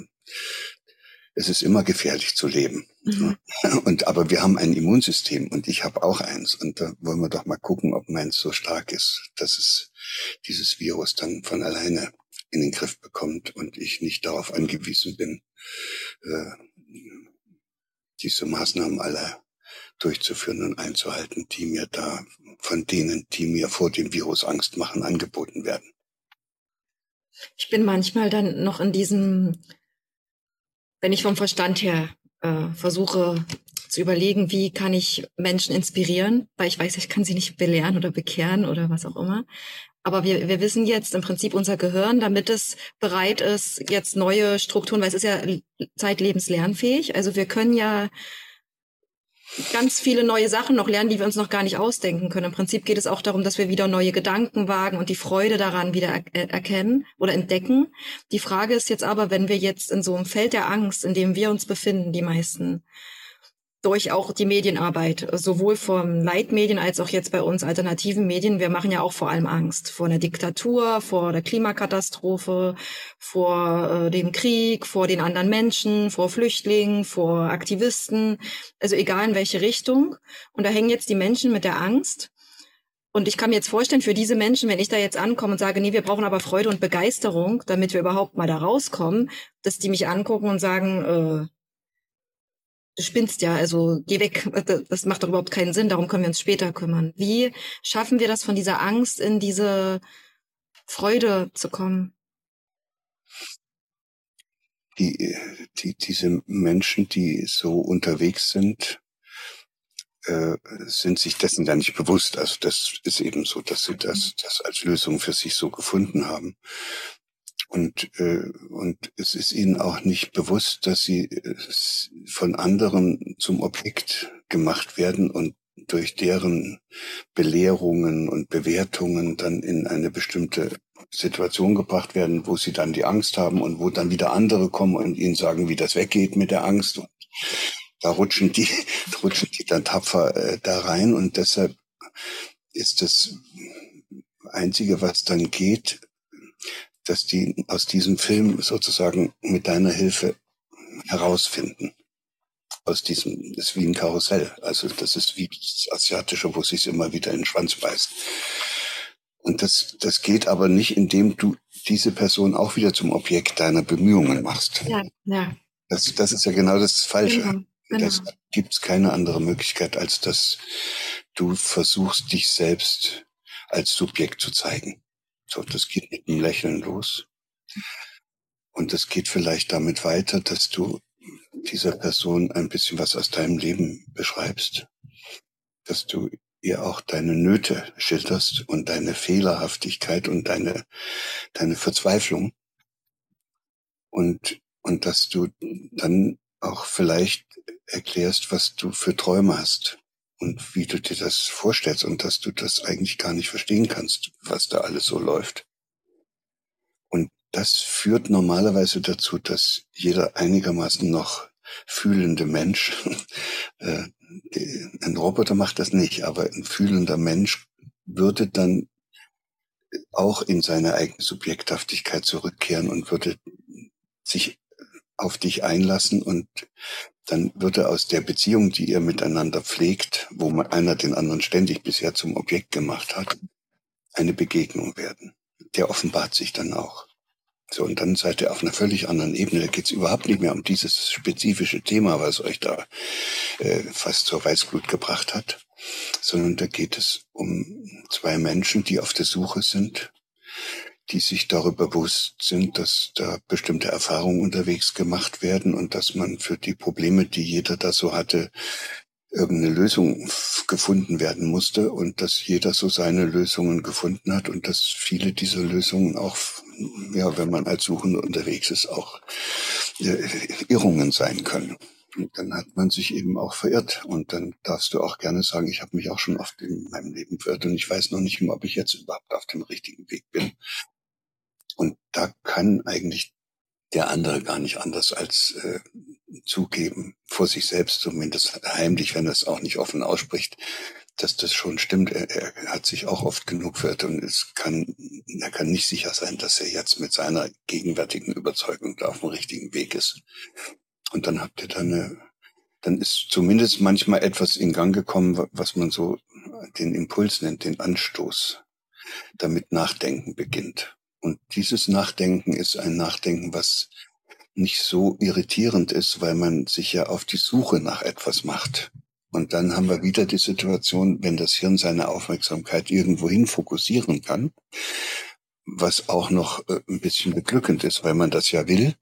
es ist immer gefährlich zu leben. Mhm. (laughs) Und aber wir haben ein Immunsystem und ich habe auch eins und da wollen wir doch mal gucken, ob meins so stark ist, dass es dieses Virus dann von alleine in den Griff bekommt und ich nicht darauf angewiesen bin, äh, diese Maßnahmen alle durchzuführen und einzuhalten, die mir da von denen, die mir vor dem Virus Angst machen, angeboten werden. Ich bin manchmal dann noch in diesem, wenn ich vom Verstand her äh, versuche zu überlegen, wie kann ich Menschen inspirieren, weil ich weiß, ich kann sie nicht belehren oder bekehren oder was auch immer. Aber wir, wir wissen jetzt im Prinzip unser Gehirn, damit es bereit ist, jetzt neue Strukturen, weil es ist ja zeitlebens lernfähig. Also wir können ja ganz viele neue Sachen noch lernen, die wir uns noch gar nicht ausdenken können. Im Prinzip geht es auch darum, dass wir wieder neue Gedanken wagen und die Freude daran wieder er äh, erkennen oder entdecken. Die Frage ist jetzt aber, wenn wir jetzt in so einem Feld der Angst, in dem wir uns befinden, die meisten, durch auch die Medienarbeit, sowohl vom Leitmedien als auch jetzt bei uns alternativen Medien. Wir machen ja auch vor allem Angst vor einer Diktatur, vor der Klimakatastrophe, vor äh, dem Krieg, vor den anderen Menschen, vor Flüchtlingen, vor Aktivisten, also egal in welche Richtung. Und da hängen jetzt die Menschen mit der Angst. Und ich kann mir jetzt vorstellen, für diese Menschen, wenn ich da jetzt ankomme und sage, nee, wir brauchen aber Freude und Begeisterung, damit wir überhaupt mal da rauskommen, dass die mich angucken und sagen, äh, du spinnst ja, also geh weg, (laughs) das macht doch überhaupt keinen Sinn, darum können wir uns später kümmern. Wie schaffen wir das von dieser Angst in diese Freude zu kommen? Die, die, diese Menschen, die so unterwegs sind, äh, sind sich dessen ja nicht bewusst. Also das ist eben so, dass sie das, das als Lösung für sich so gefunden haben. Und, äh, und es ist ihnen auch nicht bewusst, dass sie äh, von anderen zum Objekt gemacht werden und durch deren Belehrungen und Bewertungen dann in eine bestimmte Situation gebracht werden, wo sie dann die Angst haben und wo dann wieder andere kommen und ihnen sagen, wie das weggeht mit der Angst. Und da rutschen die, (laughs) rutschen die dann tapfer äh, da rein und deshalb ist das Einzige, was dann geht, dass die aus diesem Film sozusagen mit deiner Hilfe herausfinden. Aus diesem, das ist wie ein Karussell. Also das ist wie das Asiatische, wo sich immer wieder in den Schwanz beißt. Und das, das geht aber nicht, indem du diese Person auch wieder zum Objekt deiner Bemühungen machst. Ja, ja. Das, das ist ja genau das Falsche. Genau, genau. Das gibt es keine andere Möglichkeit, als dass du versuchst, dich selbst als Subjekt zu zeigen. So, das geht mit einem Lächeln los. Und das geht vielleicht damit weiter, dass du dieser Person ein bisschen was aus deinem Leben beschreibst, dass du ihr auch deine Nöte schilderst und deine Fehlerhaftigkeit und deine, deine Verzweiflung. Und, und dass du dann auch vielleicht erklärst, was du für Träume hast und wie du dir das vorstellst und dass du das eigentlich gar nicht verstehen kannst, was da alles so läuft. Und das führt normalerweise dazu, dass jeder einigermaßen noch fühlende Mensch, (laughs) äh, ein Roboter macht das nicht, aber ein fühlender Mensch würde dann auch in seine eigene Subjekthaftigkeit zurückkehren und würde sich auf dich einlassen und dann würde aus der Beziehung, die ihr miteinander pflegt, wo man einer den anderen ständig bisher zum Objekt gemacht hat, eine Begegnung werden. Der offenbart sich dann auch. So, und dann seid ihr auf einer völlig anderen Ebene. Da geht es überhaupt nicht mehr um dieses spezifische Thema, was euch da äh, fast zur Weißglut gebracht hat, sondern da geht es um zwei Menschen, die auf der Suche sind die sich darüber bewusst sind, dass da bestimmte Erfahrungen unterwegs gemacht werden und dass man für die Probleme, die jeder da so hatte, irgendeine Lösung gefunden werden musste und dass jeder so seine Lösungen gefunden hat und dass viele dieser Lösungen auch, ja, wenn man als Suchender unterwegs ist, auch äh, Irrungen sein können. Und dann hat man sich eben auch verirrt. Und dann darfst du auch gerne sagen, ich habe mich auch schon oft in meinem Leben verirrt und ich weiß noch nicht mal, ob ich jetzt überhaupt auf dem richtigen Weg bin. Und da kann eigentlich der andere gar nicht anders als äh, zugeben, vor sich selbst zumindest heimlich, wenn er es auch nicht offen ausspricht, dass das schon stimmt. Er, er hat sich auch oft genug verirrt und es kann, er kann nicht sicher sein, dass er jetzt mit seiner gegenwärtigen Überzeugung da auf dem richtigen Weg ist. Und dann habt ihr dann eine, dann ist zumindest manchmal etwas in Gang gekommen, was man so den Impuls nennt, den Anstoß, damit Nachdenken beginnt. Und dieses Nachdenken ist ein Nachdenken, was nicht so irritierend ist, weil man sich ja auf die Suche nach etwas macht. Und dann haben wir wieder die Situation, wenn das Hirn seine Aufmerksamkeit irgendwohin fokussieren kann, was auch noch äh, ein bisschen beglückend ist, weil man das ja will,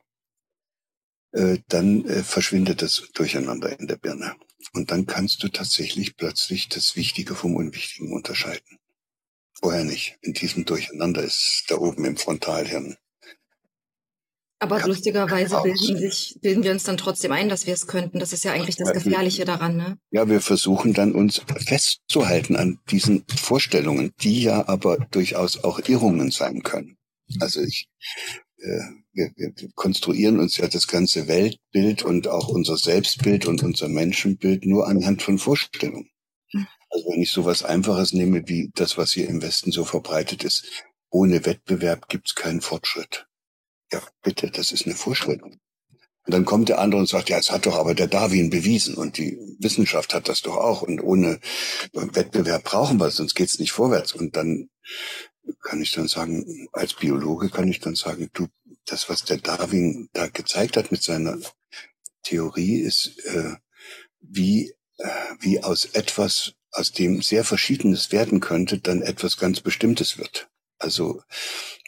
äh, dann äh, verschwindet das Durcheinander in der Birne. Und dann kannst du tatsächlich plötzlich das Wichtige vom Unwichtigen unterscheiden. Vorher nicht. In diesem Durcheinander ist da oben im Frontalhirn. Aber ja, lustigerweise bilden, sich, bilden wir uns dann trotzdem ein, dass wir es könnten. Das ist ja eigentlich das Gefährliche daran. Ne? Ja, wir versuchen dann uns festzuhalten an diesen Vorstellungen, die ja aber durchaus auch Irrungen sein können. Also ich, äh, wir, wir konstruieren uns ja das ganze Weltbild und auch unser Selbstbild und unser Menschenbild nur anhand von Vorstellungen. Also wenn ich sowas Einfaches nehme wie das, was hier im Westen so verbreitet ist, ohne Wettbewerb gibt's keinen Fortschritt. Ja, bitte, das ist eine Vorstellung. Und dann kommt der andere und sagt, ja, es hat doch aber der Darwin bewiesen und die Wissenschaft hat das doch auch und ohne Wettbewerb brauchen wir es, sonst geht's nicht vorwärts. Und dann kann ich dann sagen, als Biologe kann ich dann sagen, du, das, was der Darwin da gezeigt hat mit seiner Theorie, ist äh, wie, wie aus etwas, aus dem sehr Verschiedenes werden könnte, dann etwas ganz Bestimmtes wird. Also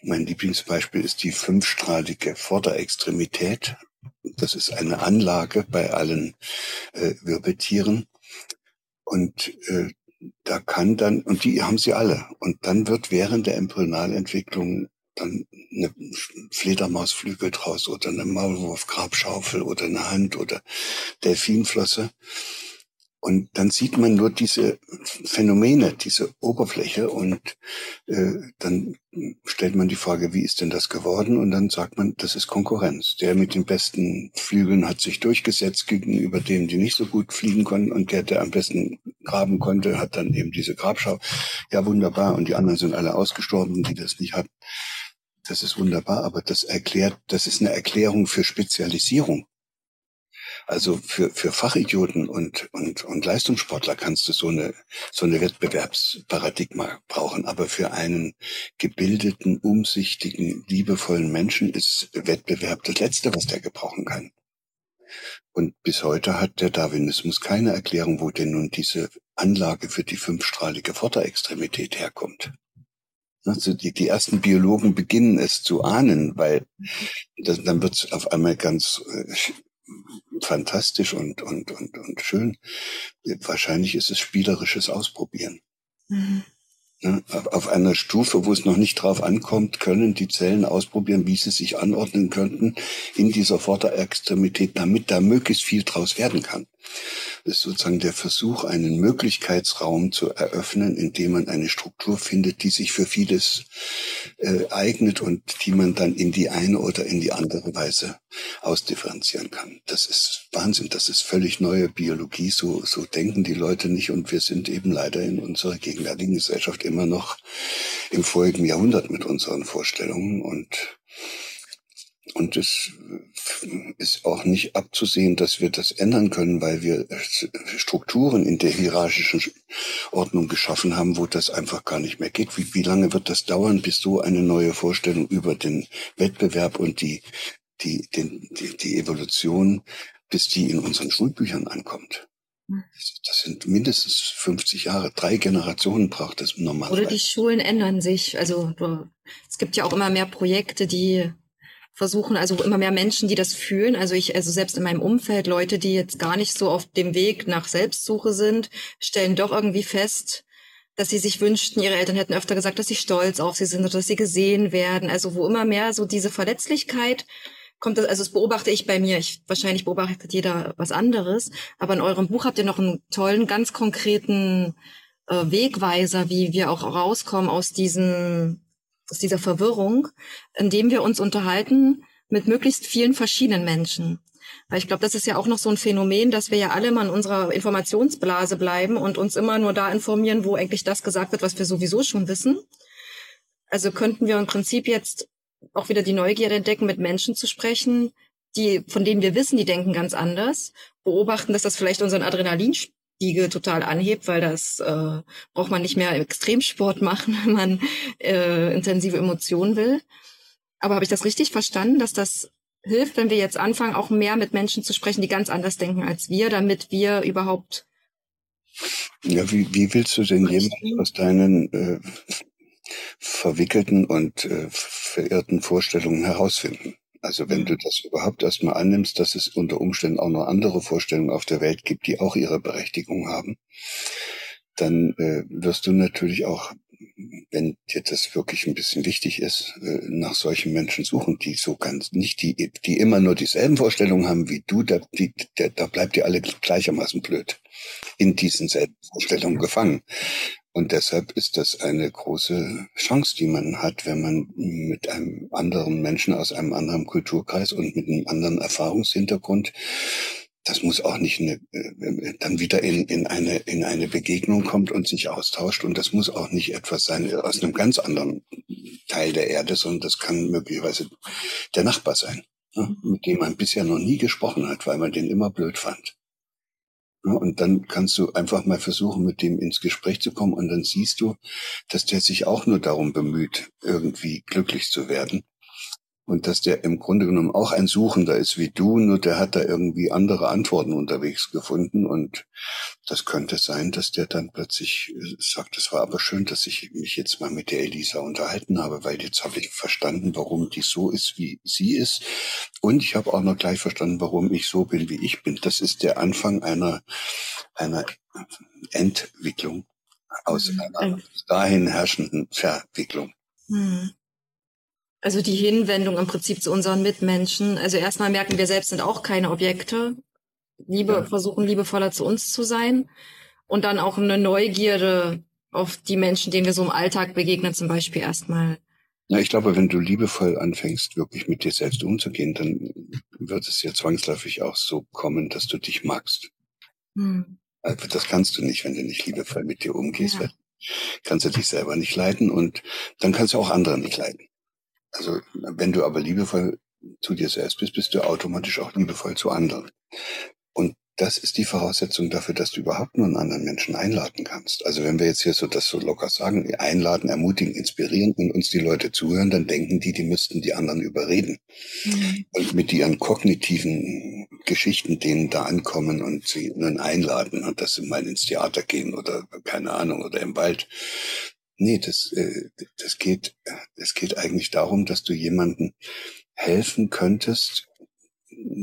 mein Lieblingsbeispiel ist die fünfstrahlige Vorderextremität. Das ist eine Anlage bei allen äh, Wirbeltieren. Und äh, da kann dann, und die haben sie alle. Und dann wird während der Embryonalentwicklung dann eine Fledermausflügel draus oder eine Maulwurfgrabschaufel oder eine Hand oder Delfinflosse. Und dann sieht man nur diese Phänomene, diese Oberfläche und äh, dann stellt man die Frage, wie ist denn das geworden? Und dann sagt man, das ist Konkurrenz. Der mit den besten Flügeln hat sich durchgesetzt gegenüber denen, die nicht so gut fliegen konnten und der, der am besten graben konnte, hat dann eben diese Grabschau. Ja, wunderbar. Und die anderen sind alle ausgestorben, die das nicht hatten. Das ist wunderbar, aber das erklärt, das ist eine Erklärung für Spezialisierung. Also für, für Fachidioten und, und, und Leistungssportler kannst du so eine, so eine Wettbewerbsparadigma brauchen. Aber für einen gebildeten, umsichtigen, liebevollen Menschen ist Wettbewerb das Letzte, was der gebrauchen kann. Und bis heute hat der Darwinismus keine Erklärung, wo denn nun diese Anlage für die fünfstrahlige Vorderextremität herkommt. Also die, die ersten Biologen beginnen es zu ahnen, weil das, dann wird es auf einmal ganz äh, fantastisch und, und, und, und schön. Wahrscheinlich ist es spielerisches Ausprobieren. Mhm. Ne, auf einer Stufe, wo es noch nicht drauf ankommt, können die Zellen ausprobieren, wie sie sich anordnen könnten in dieser Vorderextremität, damit da möglichst viel draus werden kann. Das ist sozusagen der Versuch, einen Möglichkeitsraum zu eröffnen, indem man eine Struktur findet, die sich für vieles äh, eignet und die man dann in die eine oder in die andere Weise ausdifferenzieren kann. Das ist Wahnsinn, das ist völlig neue Biologie, so, so denken die Leute nicht und wir sind eben leider in unserer gegenwärtigen Gesellschaft immer noch im vorigen Jahrhundert mit unseren Vorstellungen und und es ist auch nicht abzusehen, dass wir das ändern können, weil wir Strukturen in der hierarchischen Ordnung geschaffen haben, wo das einfach gar nicht mehr geht. Wie, wie lange wird das dauern, bis so eine neue Vorstellung über den Wettbewerb und die, die, den, die, die Evolution, bis die in unseren Schulbüchern ankommt? Das sind mindestens 50 Jahre, drei Generationen braucht das normalerweise. Oder die Schulen ändern sich. Also es gibt ja auch immer mehr Projekte, die versuchen, also immer mehr Menschen, die das fühlen. Also ich, also selbst in meinem Umfeld, Leute, die jetzt gar nicht so auf dem Weg nach Selbstsuche sind, stellen doch irgendwie fest, dass sie sich wünschten, ihre Eltern hätten öfter gesagt, dass sie stolz auf sie sind oder dass sie gesehen werden. Also wo immer mehr so diese Verletzlichkeit kommt, das, also das beobachte ich bei mir. Ich, wahrscheinlich beobachtet jeder was anderes. Aber in eurem Buch habt ihr noch einen tollen, ganz konkreten äh, Wegweiser, wie wir auch rauskommen aus diesem aus dieser Verwirrung, indem wir uns unterhalten mit möglichst vielen verschiedenen Menschen. Weil ich glaube, das ist ja auch noch so ein Phänomen, dass wir ja alle mal in unserer Informationsblase bleiben und uns immer nur da informieren, wo eigentlich das gesagt wird, was wir sowieso schon wissen. Also könnten wir im Prinzip jetzt auch wieder die Neugierde entdecken, mit Menschen zu sprechen, die, von denen wir wissen, die denken ganz anders, beobachten, dass das vielleicht unseren Adrenalin Liege total anhebt, weil das äh, braucht man nicht mehr Extremsport machen, (laughs) wenn man äh, intensive Emotionen will. Aber habe ich das richtig verstanden, dass das hilft, wenn wir jetzt anfangen, auch mehr mit Menschen zu sprechen, die ganz anders denken als wir, damit wir überhaupt. Ja, wie, wie willst du denn jemand aus deinen äh, verwickelten und äh, verirrten Vorstellungen herausfinden? Also wenn du das überhaupt erstmal annimmst, dass es unter Umständen auch noch andere Vorstellungen auf der Welt gibt, die auch ihre Berechtigung haben, dann äh, wirst du natürlich auch, wenn dir das wirklich ein bisschen wichtig ist, äh, nach solchen Menschen suchen, die so ganz nicht die, die immer nur dieselben Vorstellungen haben wie du, da, die, da, da bleibt ihr alle gleichermaßen blöd in diesen selben Vorstellungen gefangen. Und deshalb ist das eine große Chance, die man hat, wenn man mit einem anderen Menschen aus einem anderen Kulturkreis und mit einem anderen Erfahrungshintergrund das muss auch nicht eine, äh, dann wieder in, in, eine, in eine Begegnung kommt und sich austauscht. Und das muss auch nicht etwas sein aus einem ganz anderen Teil der Erde, sondern das kann möglicherweise der Nachbar sein, ne, mit dem man bisher noch nie gesprochen hat, weil man den immer blöd fand. Und dann kannst du einfach mal versuchen, mit dem ins Gespräch zu kommen. Und dann siehst du, dass der sich auch nur darum bemüht, irgendwie glücklich zu werden. Und dass der im Grunde genommen auch ein Suchender ist wie du, nur der hat da irgendwie andere Antworten unterwegs gefunden und das könnte sein, dass der dann plötzlich äh, sagt, es war aber schön, dass ich mich jetzt mal mit der Elisa unterhalten habe, weil jetzt habe ich verstanden, warum die so ist, wie sie ist und ich habe auch noch gleich verstanden, warum ich so bin, wie ich bin. Das ist der Anfang einer, einer Entwicklung aus mhm. einer dahin herrschenden Verwicklung. Mhm. Also die Hinwendung im Prinzip zu unseren Mitmenschen. Also erstmal merken wir selbst sind auch keine Objekte. Liebe, ja. versuchen liebevoller zu uns zu sein. Und dann auch eine Neugierde auf die Menschen, denen wir so im Alltag begegnen, zum Beispiel erstmal. Ja, ich glaube, wenn du liebevoll anfängst, wirklich mit dir selbst umzugehen, dann wird es ja zwangsläufig auch so kommen, dass du dich magst. Hm. Also das kannst du nicht, wenn du nicht liebevoll mit dir umgehst. Ja. Kannst du dich selber nicht leiden und dann kannst du auch andere nicht leiden. Also wenn du aber liebevoll zu dir selbst bist, bist du automatisch auch liebevoll zu anderen. Und das ist die Voraussetzung dafür, dass du überhaupt nur einen anderen Menschen einladen kannst. Also wenn wir jetzt hier so das so locker sagen, einladen, ermutigen, inspirieren und uns die Leute zuhören, dann denken die, die müssten die anderen überreden. Mhm. Und mit ihren kognitiven Geschichten denen da ankommen und sie nun einladen und dass sie mal ins Theater gehen oder keine Ahnung oder im Wald. Nee, das, äh, das geht, es geht eigentlich darum, dass du jemanden helfen könntest,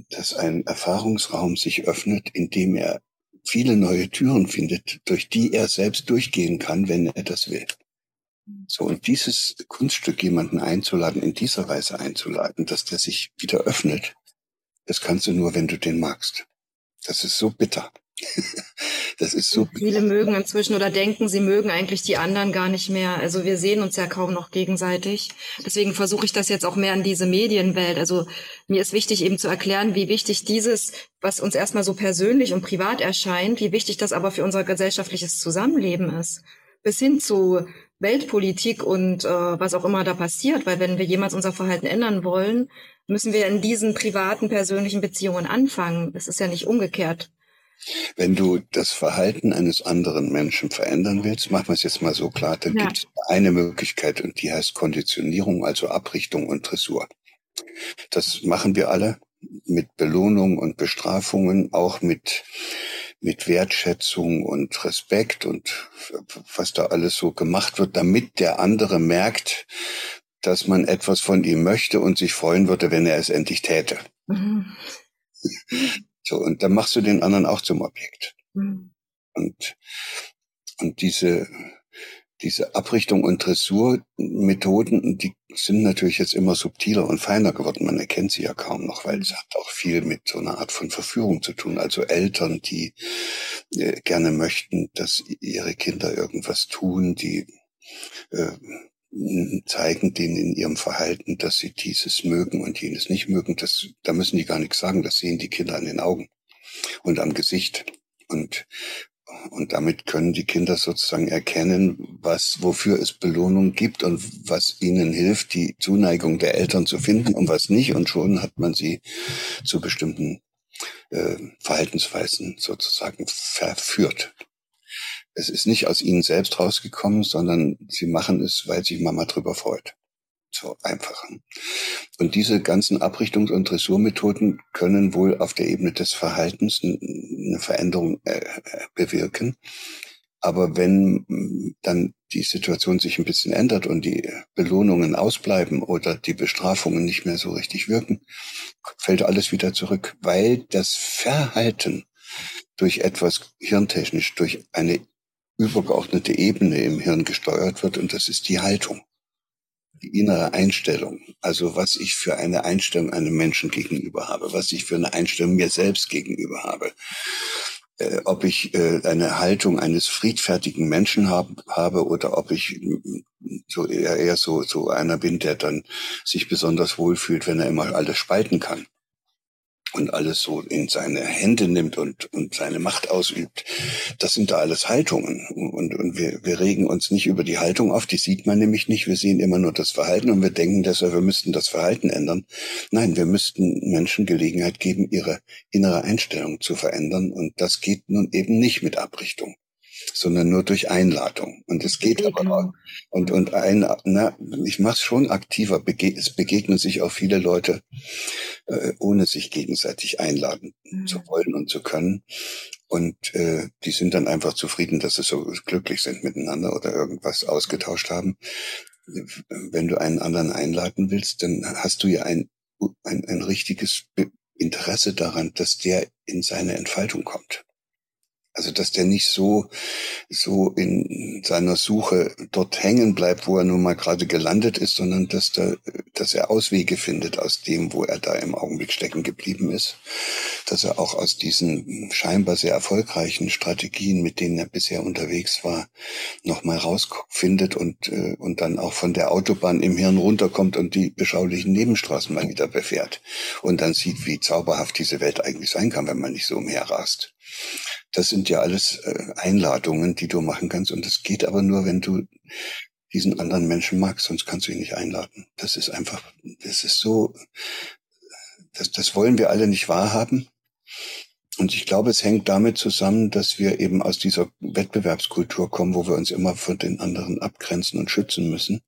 dass ein Erfahrungsraum sich öffnet, in dem er viele neue Türen findet, durch die er selbst durchgehen kann, wenn er das will. So, und dieses Kunststück, jemanden einzuladen, in dieser Weise einzuladen, dass der sich wieder öffnet, das kannst du nur, wenn du den magst. Das ist so bitter. Das ist so. Viele mögen inzwischen oder denken, sie mögen eigentlich die anderen gar nicht mehr. Also wir sehen uns ja kaum noch gegenseitig. Deswegen versuche ich das jetzt auch mehr in diese Medienwelt. Also mir ist wichtig eben zu erklären, wie wichtig dieses, was uns erstmal so persönlich und privat erscheint, wie wichtig das aber für unser gesellschaftliches Zusammenleben ist. Bis hin zu Weltpolitik und äh, was auch immer da passiert. Weil wenn wir jemals unser Verhalten ändern wollen, müssen wir in diesen privaten, persönlichen Beziehungen anfangen. Das ist ja nicht umgekehrt. Wenn du das Verhalten eines anderen Menschen verändern willst, machen wir es jetzt mal so klar, dann ja. gibt es eine Möglichkeit und die heißt Konditionierung, also Abrichtung und Dressur. Das machen wir alle mit Belohnung und Bestrafungen, auch mit, mit Wertschätzung und Respekt und was da alles so gemacht wird, damit der andere merkt, dass man etwas von ihm möchte und sich freuen würde, wenn er es endlich täte. Mhm. So, und dann machst du den anderen auch zum Objekt. Mhm. Und, und diese, diese Abrichtung und Dressurmethoden, die sind natürlich jetzt immer subtiler und feiner geworden. Man erkennt sie ja kaum noch, weil es hat auch viel mit so einer Art von Verführung zu tun. Also Eltern, die äh, gerne möchten, dass ihre Kinder irgendwas tun, die äh, zeigen denen in ihrem Verhalten, dass sie dieses mögen und jenes nicht mögen. Das, da müssen die gar nichts sagen. Das sehen die Kinder an den Augen und am Gesicht. Und, und damit können die Kinder sozusagen erkennen, was, wofür es Belohnung gibt und was ihnen hilft, die Zuneigung der Eltern zu finden und was nicht. Und schon hat man sie zu bestimmten äh, Verhaltensweisen sozusagen verführt. Es ist nicht aus ihnen selbst rausgekommen, sondern sie machen es, weil sich Mama drüber freut. So einfach. Und diese ganzen Abrichtungs- und Dressurmethoden können wohl auf der Ebene des Verhaltens eine Veränderung äh, bewirken. Aber wenn dann die Situation sich ein bisschen ändert und die Belohnungen ausbleiben oder die Bestrafungen nicht mehr so richtig wirken, fällt alles wieder zurück, weil das Verhalten durch etwas hirntechnisch, durch eine übergeordnete Ebene im Hirn gesteuert wird und das ist die Haltung, die innere Einstellung. Also was ich für eine Einstellung einem Menschen gegenüber habe, was ich für eine Einstellung mir selbst gegenüber habe. Äh, ob ich äh, eine Haltung eines friedfertigen Menschen hab, habe oder ob ich so eher, eher so, so einer bin, der dann sich besonders wohlfühlt, wenn er immer alles spalten kann und alles so in seine Hände nimmt und, und seine Macht ausübt. Das sind da alles Haltungen. Und, und wir, wir regen uns nicht über die Haltung auf, die sieht man nämlich nicht. Wir sehen immer nur das Verhalten und wir denken deshalb, wir müssten das Verhalten ändern. Nein, wir müssten Menschen Gelegenheit geben, ihre innere Einstellung zu verändern. Und das geht nun eben nicht mit Abrichtung. Sondern nur durch Einladung. Und es geht aber auch, und, und ein, na, ich mache es schon aktiver. Bege es begegnen sich auch viele Leute, äh, ohne sich gegenseitig einladen mhm. zu wollen und zu können. Und äh, die sind dann einfach zufrieden, dass sie so glücklich sind miteinander oder irgendwas ausgetauscht haben. Wenn du einen anderen einladen willst, dann hast du ja ein, ein, ein richtiges Interesse daran, dass der in seine Entfaltung kommt. Also, dass der nicht so, so in seiner Suche dort hängen bleibt, wo er nun mal gerade gelandet ist, sondern dass, da, dass er Auswege findet aus dem, wo er da im Augenblick stecken geblieben ist. Dass er auch aus diesen scheinbar sehr erfolgreichen Strategien, mit denen er bisher unterwegs war, nochmal rausfindet und, äh, und dann auch von der Autobahn im Hirn runterkommt und die beschaulichen Nebenstraßen mal wieder befährt. Und dann sieht, wie zauberhaft diese Welt eigentlich sein kann, wenn man nicht so umherrast. Das sind ja alles äh, Einladungen, die du machen kannst. Und das geht aber nur, wenn du diesen anderen Menschen magst, sonst kannst du ihn nicht einladen. Das ist einfach, das ist so, das, das wollen wir alle nicht wahrhaben. Und ich glaube, es hängt damit zusammen, dass wir eben aus dieser Wettbewerbskultur kommen, wo wir uns immer von den anderen abgrenzen und schützen müssen.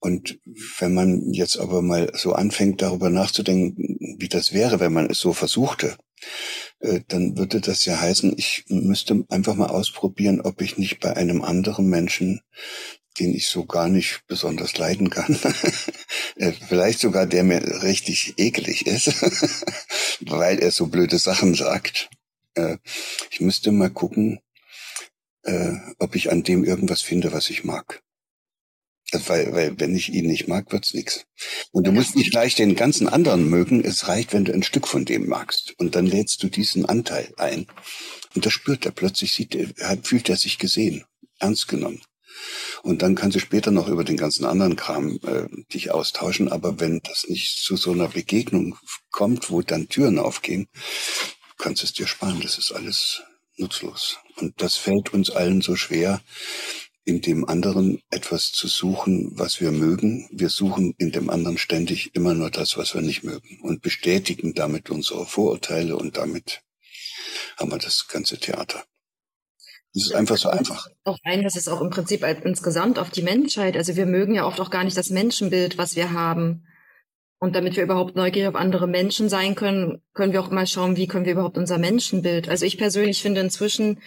Und wenn man jetzt aber mal so anfängt, darüber nachzudenken, wie das wäre, wenn man es so versuchte, dann würde das ja heißen, ich müsste einfach mal ausprobieren, ob ich nicht bei einem anderen Menschen, den ich so gar nicht besonders leiden kann, (laughs) äh, vielleicht sogar der mir richtig eklig ist, (laughs) weil er so blöde Sachen sagt. Äh, ich müsste mal gucken, ob ich an dem irgendwas finde, was ich mag. Weil, weil wenn ich ihn nicht mag, wird's nix. Und du musst nicht gleich den ganzen anderen mögen. Es reicht, wenn du ein Stück von dem magst. Und dann lädst du diesen Anteil ein. Und das spürt er plötzlich, sieht fühlt er sich gesehen, ernst genommen. Und dann kannst du später noch über den ganzen anderen Kram äh, dich austauschen. Aber wenn das nicht zu so einer Begegnung kommt, wo dann Türen aufgehen, kannst du es dir sparen. Das ist alles nutzlos. Und das fällt uns allen so schwer, in dem anderen etwas zu suchen, was wir mögen. Wir suchen in dem anderen ständig immer nur das, was wir nicht mögen und bestätigen damit unsere Vorurteile und damit haben wir das ganze Theater. Das ist einfach so einfach. Auch ein, das ist auch im Prinzip insgesamt auf die Menschheit. Also wir mögen ja oft auch gar nicht das Menschenbild, was wir haben. Und damit wir überhaupt neugierig auf andere Menschen sein können, können wir auch mal schauen, wie können wir überhaupt unser Menschenbild. Also ich persönlich finde inzwischen,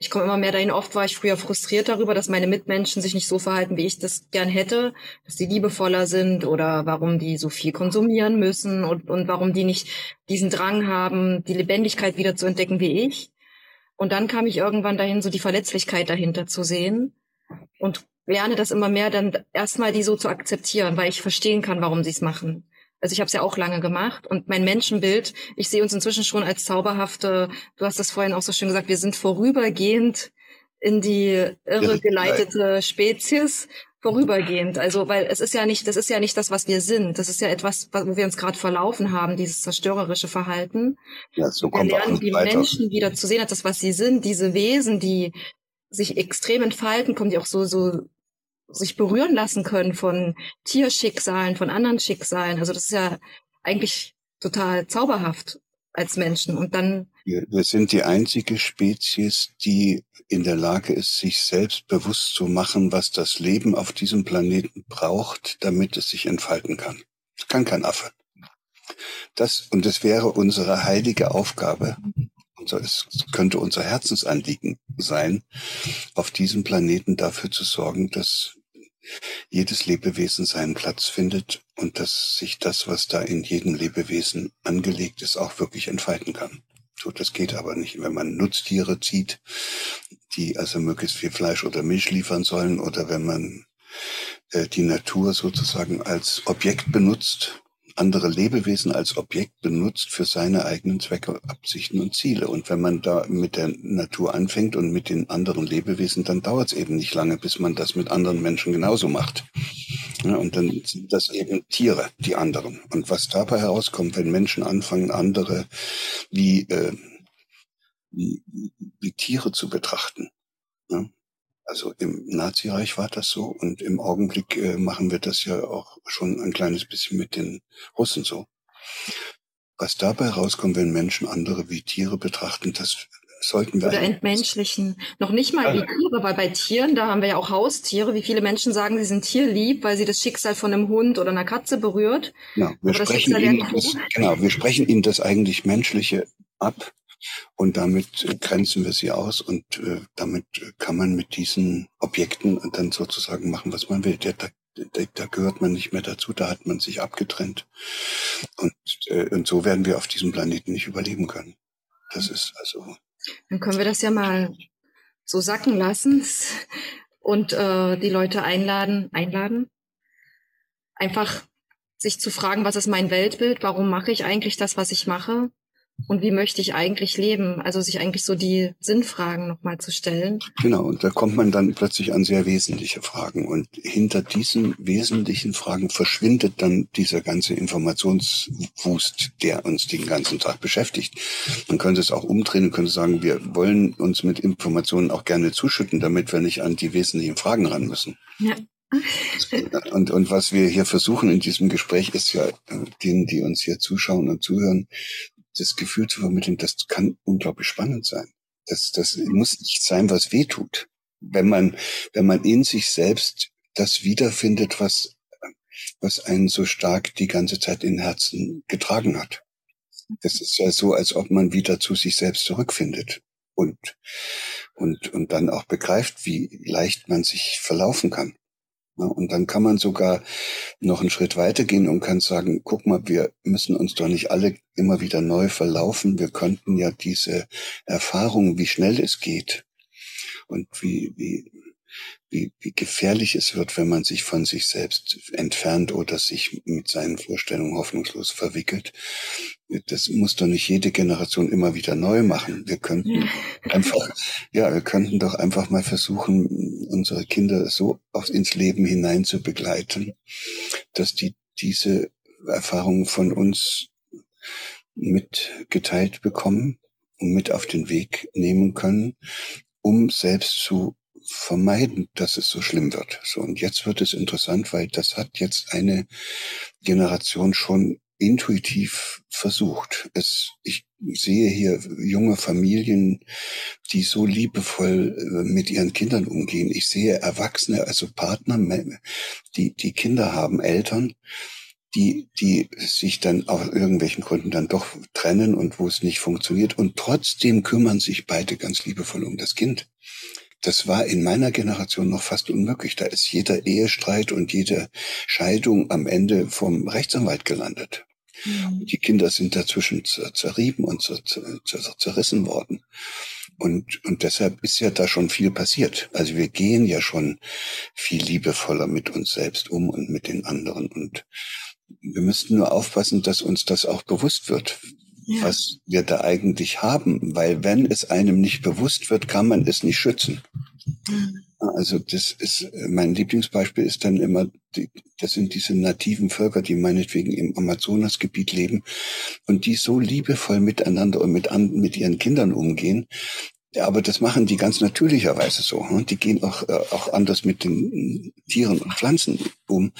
ich komme immer mehr dahin. Oft war ich früher frustriert darüber, dass meine Mitmenschen sich nicht so verhalten, wie ich das gern hätte, dass die liebevoller sind oder warum die so viel konsumieren müssen und, und warum die nicht diesen Drang haben, die Lebendigkeit wieder zu entdecken wie ich. Und dann kam ich irgendwann dahin, so die Verletzlichkeit dahinter zu sehen und lerne das immer mehr, dann erstmal die so zu akzeptieren, weil ich verstehen kann, warum sie es machen. Also ich habe es ja auch lange gemacht und mein Menschenbild, ich sehe uns inzwischen schon als zauberhafte, du hast das vorhin auch so schön gesagt, wir sind vorübergehend in die irre geleitete Spezies vorübergehend. Also, weil es ist ja nicht, das ist ja nicht das, was wir sind. Das ist ja etwas, wo wir uns gerade verlaufen haben, dieses zerstörerische Verhalten. Ja, so wir lernen die weiter. Menschen wieder zu sehen, als das, was sie sind, diese Wesen, die sich extrem entfalten, kommen die auch so, so sich berühren lassen können von Tierschicksalen, von anderen Schicksalen. Also das ist ja eigentlich total zauberhaft als Menschen. Und dann. Wir, sind die einzige Spezies, die in der Lage ist, sich selbst bewusst zu machen, was das Leben auf diesem Planeten braucht, damit es sich entfalten kann. Das kann kein Affe. Das, und es wäre unsere heilige Aufgabe, es könnte unser Herzensanliegen sein, auf diesem Planeten dafür zu sorgen, dass jedes Lebewesen seinen Platz findet und dass sich das, was da in jedem Lebewesen angelegt ist, auch wirklich entfalten kann. So, das geht aber nicht, wenn man Nutztiere zieht, die also möglichst viel Fleisch oder Milch liefern sollen, oder wenn man äh, die Natur sozusagen als Objekt benutzt, andere Lebewesen als Objekt benutzt für seine eigenen Zwecke, Absichten und Ziele. Und wenn man da mit der Natur anfängt und mit den anderen Lebewesen, dann dauert es eben nicht lange, bis man das mit anderen Menschen genauso macht. Ja, und dann sind das eben Tiere, die anderen. Und was dabei herauskommt, wenn Menschen anfangen, andere wie, äh, wie, wie Tiere zu betrachten, ja, also im Nazireich war das so und im Augenblick äh, machen wir das ja auch schon ein kleines bisschen mit den Russen so. Was dabei rauskommt, wenn Menschen andere wie Tiere betrachten, das sollten wir. Oder entmenschlichen. Noch nicht mal wie Tiere, weil bei Tieren, da haben wir ja auch Haustiere. Wie viele Menschen sagen, sie sind tierlieb, weil sie das Schicksal von einem Hund oder einer Katze berührt. Ja, wir sprechen ihnen das, genau, wir sprechen ihnen das eigentlich Menschliche ab und damit grenzen wir sie aus und äh, damit kann man mit diesen Objekten dann sozusagen machen, was man will. Da, da, da gehört man nicht mehr dazu, da hat man sich abgetrennt. Und, äh, und so werden wir auf diesem Planeten nicht überleben können. Das ist also. Dann können wir das ja mal so sacken lassen und äh, die Leute einladen, einladen, einfach sich zu fragen, was ist mein Weltbild, warum mache ich eigentlich das, was ich mache und wie möchte ich eigentlich leben? Also sich eigentlich so die Sinnfragen nochmal zu stellen. Genau, und da kommt man dann plötzlich an sehr wesentliche Fragen. Und hinter diesen wesentlichen Fragen verschwindet dann dieser ganze Informationswust, der uns den ganzen Tag beschäftigt. Man könnte es auch umdrehen und könnte sagen, wir wollen uns mit Informationen auch gerne zuschütten, damit wir nicht an die wesentlichen Fragen ran müssen. Ja. (laughs) Und, und was wir hier versuchen in diesem Gespräch ist ja, äh, denen, die uns hier zuschauen und zuhören, das Gefühl zu vermitteln, das kann unglaublich spannend sein. Das, das muss nicht sein, was weh tut. Wenn man, wenn man in sich selbst das wiederfindet, was, was einen so stark die ganze Zeit in Herzen getragen hat. Das ist ja so, als ob man wieder zu sich selbst zurückfindet und, und, und dann auch begreift, wie leicht man sich verlaufen kann. Und dann kann man sogar noch einen Schritt weitergehen und kann sagen, guck mal, wir müssen uns doch nicht alle immer wieder neu verlaufen. Wir könnten ja diese Erfahrung, wie schnell es geht und wie, wie, wie, wie gefährlich es wird, wenn man sich von sich selbst entfernt oder sich mit seinen Vorstellungen hoffnungslos verwickelt. Das muss doch nicht jede Generation immer wieder neu machen. Wir könnten (laughs) einfach, ja, wir könnten doch einfach mal versuchen, unsere Kinder so ins Leben hinein zu begleiten, dass die diese Erfahrungen von uns mitgeteilt bekommen und mit auf den Weg nehmen können, um selbst zu vermeiden, dass es so schlimm wird. So, und jetzt wird es interessant, weil das hat jetzt eine Generation schon intuitiv versucht. Es, ich sehe hier junge Familien, die so liebevoll äh, mit ihren Kindern umgehen. Ich sehe Erwachsene, also Partner, die, die Kinder haben, Eltern, die, die sich dann aus irgendwelchen Gründen dann doch trennen und wo es nicht funktioniert. Und trotzdem kümmern sich beide ganz liebevoll um das Kind. Das war in meiner Generation noch fast unmöglich. Da ist jeder Ehestreit und jede Scheidung am Ende vom Rechtsanwalt gelandet. Mhm. Die Kinder sind dazwischen zerrieben und zerrissen worden. Und, und deshalb ist ja da schon viel passiert. Also wir gehen ja schon viel liebevoller mit uns selbst um und mit den anderen. Und wir müssten nur aufpassen, dass uns das auch bewusst wird, ja. was wir da eigentlich haben. Weil wenn es einem nicht bewusst wird, kann man es nicht schützen. Mhm. Also das ist, mein Lieblingsbeispiel ist dann immer, die, das sind diese nativen Völker, die meinetwegen im Amazonasgebiet leben und die so liebevoll miteinander und mit, an, mit ihren Kindern umgehen. Ja, aber das machen die ganz natürlicherweise so. Hm? Die gehen auch, äh, auch anders mit den Tieren und Pflanzen um.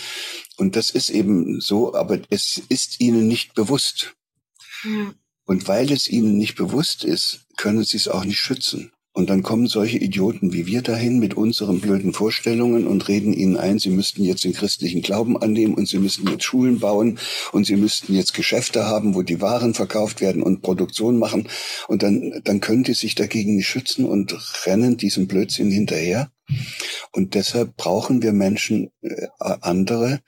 Und das ist eben so, aber es ist ihnen nicht bewusst. Ja. Und weil es ihnen nicht bewusst ist, können sie es auch nicht schützen. Und dann kommen solche Idioten wie wir dahin mit unseren blöden Vorstellungen und reden ihnen ein, sie müssten jetzt den christlichen Glauben annehmen und sie müssten jetzt Schulen bauen und sie müssten jetzt Geschäfte haben, wo die Waren verkauft werden und Produktion machen. Und dann, dann können die sich dagegen nicht schützen und rennen diesem Blödsinn hinterher. Und deshalb brauchen wir Menschen, äh, andere,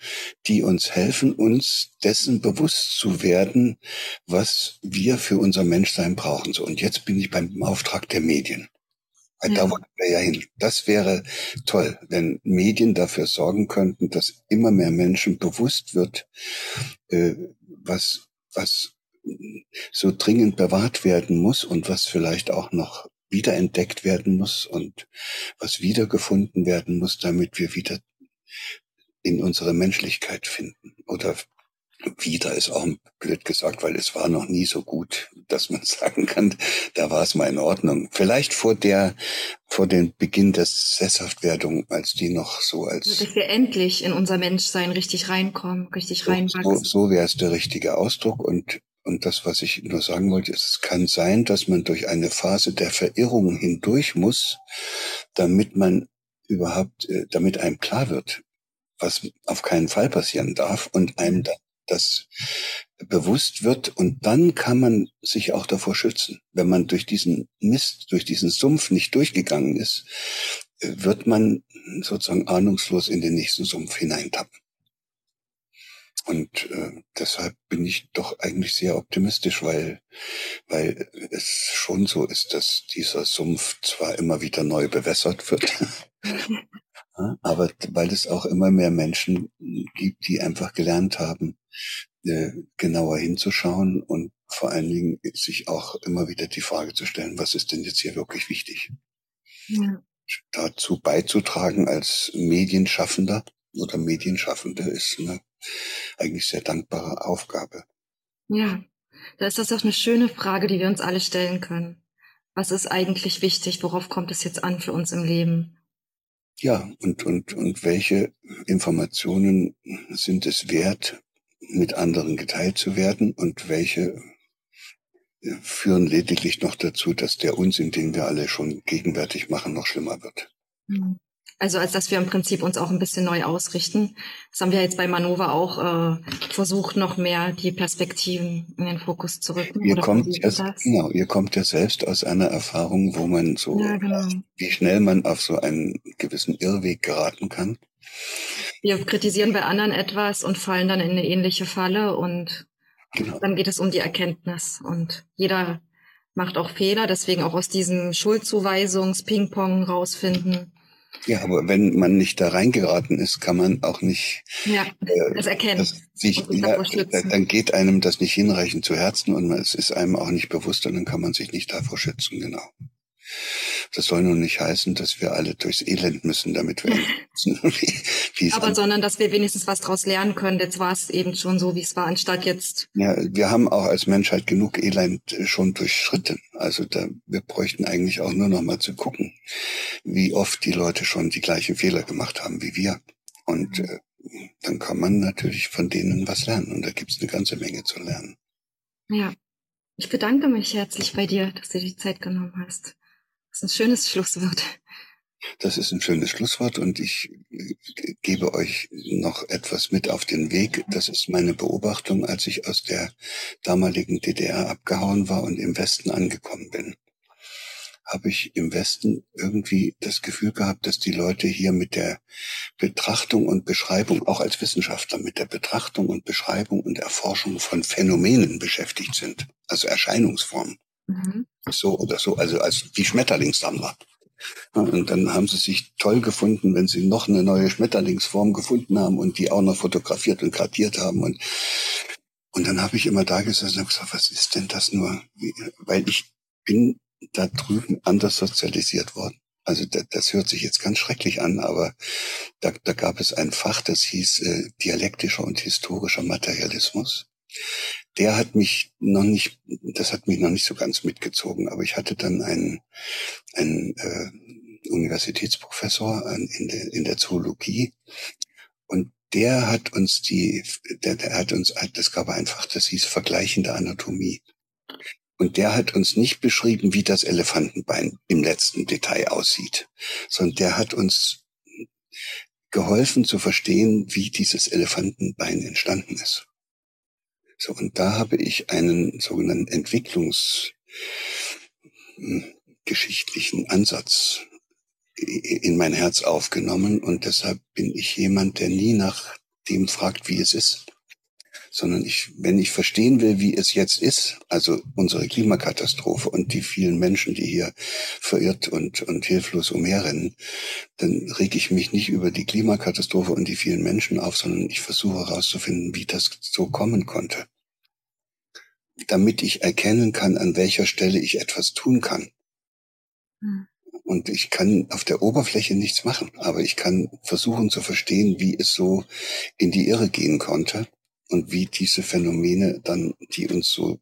die uns helfen, uns dessen bewusst zu werden, was wir für unser Menschsein brauchen. So, und jetzt bin ich beim Auftrag der Medien. Weil ja. da wollen wir ja hin. Das wäre toll, wenn Medien dafür sorgen könnten, dass immer mehr Menschen bewusst wird, äh, was, was so dringend bewahrt werden muss und was vielleicht auch noch wiederentdeckt werden muss und was wiedergefunden werden muss, damit wir wieder in unsere Menschlichkeit finden oder wieder ist auch blöd gesagt, weil es war noch nie so gut, dass man (laughs) sagen kann, da war es mal in Ordnung. Vielleicht vor der, vor dem Beginn der Sesshaftwerdung, als die noch so als. Also, dass wir endlich in unser Menschsein richtig reinkommen, richtig reinwachsen. So, so wäre es der richtige Ausdruck und, und das, was ich nur sagen wollte, ist, es kann sein, dass man durch eine Phase der Verirrung hindurch muss, damit man überhaupt, äh, damit einem klar wird, was auf keinen Fall passieren darf und einem das bewusst wird und dann kann man sich auch davor schützen. Wenn man durch diesen Mist, durch diesen Sumpf nicht durchgegangen ist, äh, wird man sozusagen ahnungslos in den nächsten Sumpf hineintappen. Und äh, deshalb bin ich doch eigentlich sehr optimistisch, weil, weil es schon so ist, dass dieser Sumpf zwar immer wieder neu bewässert wird, (laughs) aber weil es auch immer mehr Menschen gibt, die einfach gelernt haben, äh, genauer hinzuschauen und vor allen Dingen sich auch immer wieder die Frage zu stellen, was ist denn jetzt hier wirklich wichtig? Ja. Dazu beizutragen als Medienschaffender oder Medienschaffende ist eine eigentlich sehr dankbare Aufgabe. Ja, da ist das auch eine schöne Frage, die wir uns alle stellen können. Was ist eigentlich wichtig? Worauf kommt es jetzt an für uns im Leben? Ja, und, und, und welche Informationen sind es wert, mit anderen geteilt zu werden und welche äh, führen lediglich noch dazu, dass der Unsinn, den wir alle schon gegenwärtig machen, noch schlimmer wird. Mhm. Also als dass wir im Prinzip uns auch ein bisschen neu ausrichten. Das haben wir jetzt bei Manova auch äh, versucht, noch mehr die Perspektiven in den Fokus zu rücken. Ihr kommt, ja, genau, ihr kommt ja selbst aus einer Erfahrung, wo man so, ja, genau. wie schnell man auf so einen gewissen Irrweg geraten kann. Wir kritisieren bei anderen etwas und fallen dann in eine ähnliche Falle und genau. dann geht es um die Erkenntnis und jeder macht auch Fehler, deswegen auch aus diesem Schuldzuweisungs-Ping-Pong rausfinden ja, aber wenn man nicht da reingeraten ist, kann man auch nicht ja, äh, das erkennen. Das sich, ja, dann geht einem das nicht hinreichend zu Herzen und es ist einem auch nicht bewusst und dann kann man sich nicht davor schützen, genau. Das soll nun nicht heißen, dass wir alle durchs Elend müssen, damit wir (laughs) wissen, wie, es Aber sondern, dass wir wenigstens was daraus lernen können. Jetzt war es eben schon so, wie es war, anstatt jetzt. Ja, wir haben auch als Menschheit genug Elend schon durchschritten. Also da, wir bräuchten eigentlich auch nur noch mal zu gucken, wie oft die Leute schon die gleichen Fehler gemacht haben wie wir. Und äh, dann kann man natürlich von denen was lernen. Und da gibt es eine ganze Menge zu lernen. Ja. Ich bedanke mich herzlich bei dir, dass du die Zeit genommen hast. Das ist ein schönes Schlusswort. Das ist ein schönes Schlusswort und ich gebe euch noch etwas mit auf den Weg. Das ist meine Beobachtung, als ich aus der damaligen DDR abgehauen war und im Westen angekommen bin. Habe ich im Westen irgendwie das Gefühl gehabt, dass die Leute hier mit der Betrachtung und Beschreibung, auch als Wissenschaftler, mit der Betrachtung und Beschreibung und Erforschung von Phänomenen beschäftigt sind, also Erscheinungsformen. Mhm. So oder so, also als wie Schmetterlingssammler. Und dann haben sie sich toll gefunden, wenn sie noch eine neue Schmetterlingsform gefunden haben und die auch noch fotografiert und kartiert haben. Und, und dann habe ich immer da gesessen und gesagt, was ist denn das nur? Weil ich bin da drüben anders sozialisiert worden. Also das, das hört sich jetzt ganz schrecklich an, aber da, da gab es ein Fach, das hieß äh, dialektischer und historischer Materialismus der hat mich noch nicht, das hat mich noch nicht so ganz mitgezogen, aber ich hatte dann einen, einen äh, Universitätsprofessor in der, in der Zoologie und der hat uns die, der, der hat uns, das gab einfach, das hieß vergleichende Anatomie. Und der hat uns nicht beschrieben, wie das Elefantenbein im letzten Detail aussieht, sondern der hat uns geholfen zu verstehen, wie dieses Elefantenbein entstanden ist. So, und da habe ich einen sogenannten Entwicklungsgeschichtlichen Ansatz in mein Herz aufgenommen. Und deshalb bin ich jemand, der nie nach dem fragt, wie es ist, sondern ich, wenn ich verstehen will, wie es jetzt ist, also unsere Klimakatastrophe und die vielen Menschen, die hier verirrt und, und hilflos umherrennen, dann reg ich mich nicht über die Klimakatastrophe und die vielen Menschen auf, sondern ich versuche herauszufinden, wie das so kommen konnte, damit ich erkennen kann, an welcher Stelle ich etwas tun kann. Hm. Und ich kann auf der Oberfläche nichts machen, aber ich kann versuchen zu verstehen, wie es so in die Irre gehen konnte und wie diese Phänomene dann, die uns so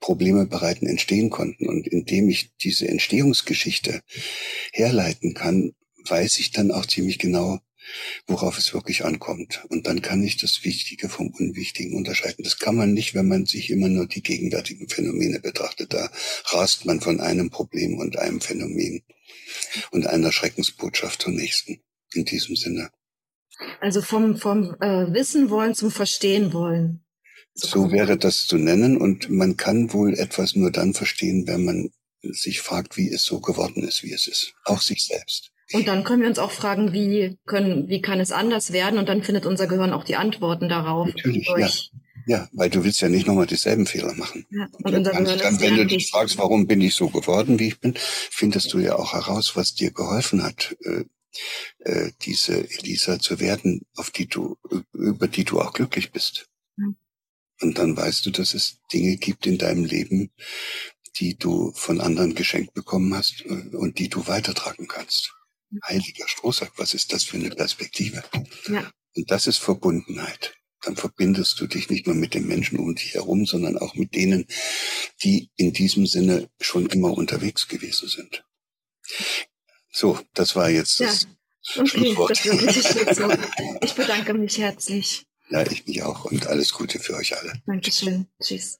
Probleme bereiten, entstehen konnten. Und indem ich diese Entstehungsgeschichte herleiten kann, weiß ich dann auch ziemlich genau, worauf es wirklich ankommt. Und dann kann ich das Wichtige vom Unwichtigen unterscheiden. Das kann man nicht, wenn man sich immer nur die gegenwärtigen Phänomene betrachtet. Da rast man von einem Problem und einem Phänomen und einer Schreckensbotschaft zur nächsten. In diesem Sinne. Also vom, vom äh, Wissen wollen zum Verstehen wollen. So, wäre das zu nennen. Und man kann wohl etwas nur dann verstehen, wenn man sich fragt, wie es so geworden ist, wie es ist. Auch sich selbst. Und dann können wir uns auch fragen, wie können, wie kann es anders werden? Und dann findet unser Gehirn auch die Antworten darauf. Natürlich, ja. Ja, weil du willst ja nicht nochmal dieselben Fehler machen. Ja, und unser Gehirn dann, wenn du dich fragst, warum bin ich so geworden, wie ich bin, findest du ja auch heraus, was dir geholfen hat, äh, diese Elisa zu werden, auf die du, über die du auch glücklich bist. Und dann weißt du, dass es Dinge gibt in deinem Leben, die du von anderen geschenkt bekommen hast äh, und die du weitertragen kannst. Heiliger Strohsack, was ist das für eine Perspektive? Ja. Und das ist Verbundenheit. Dann verbindest du dich nicht nur mit den Menschen um dich herum, sondern auch mit denen, die in diesem Sinne schon immer unterwegs gewesen sind. So, das war jetzt ja. das okay, Schlusswort. Das (laughs) ich bedanke mich herzlich. Ja, ich mich auch und alles Gute für euch alle. Dankeschön. Tschüss.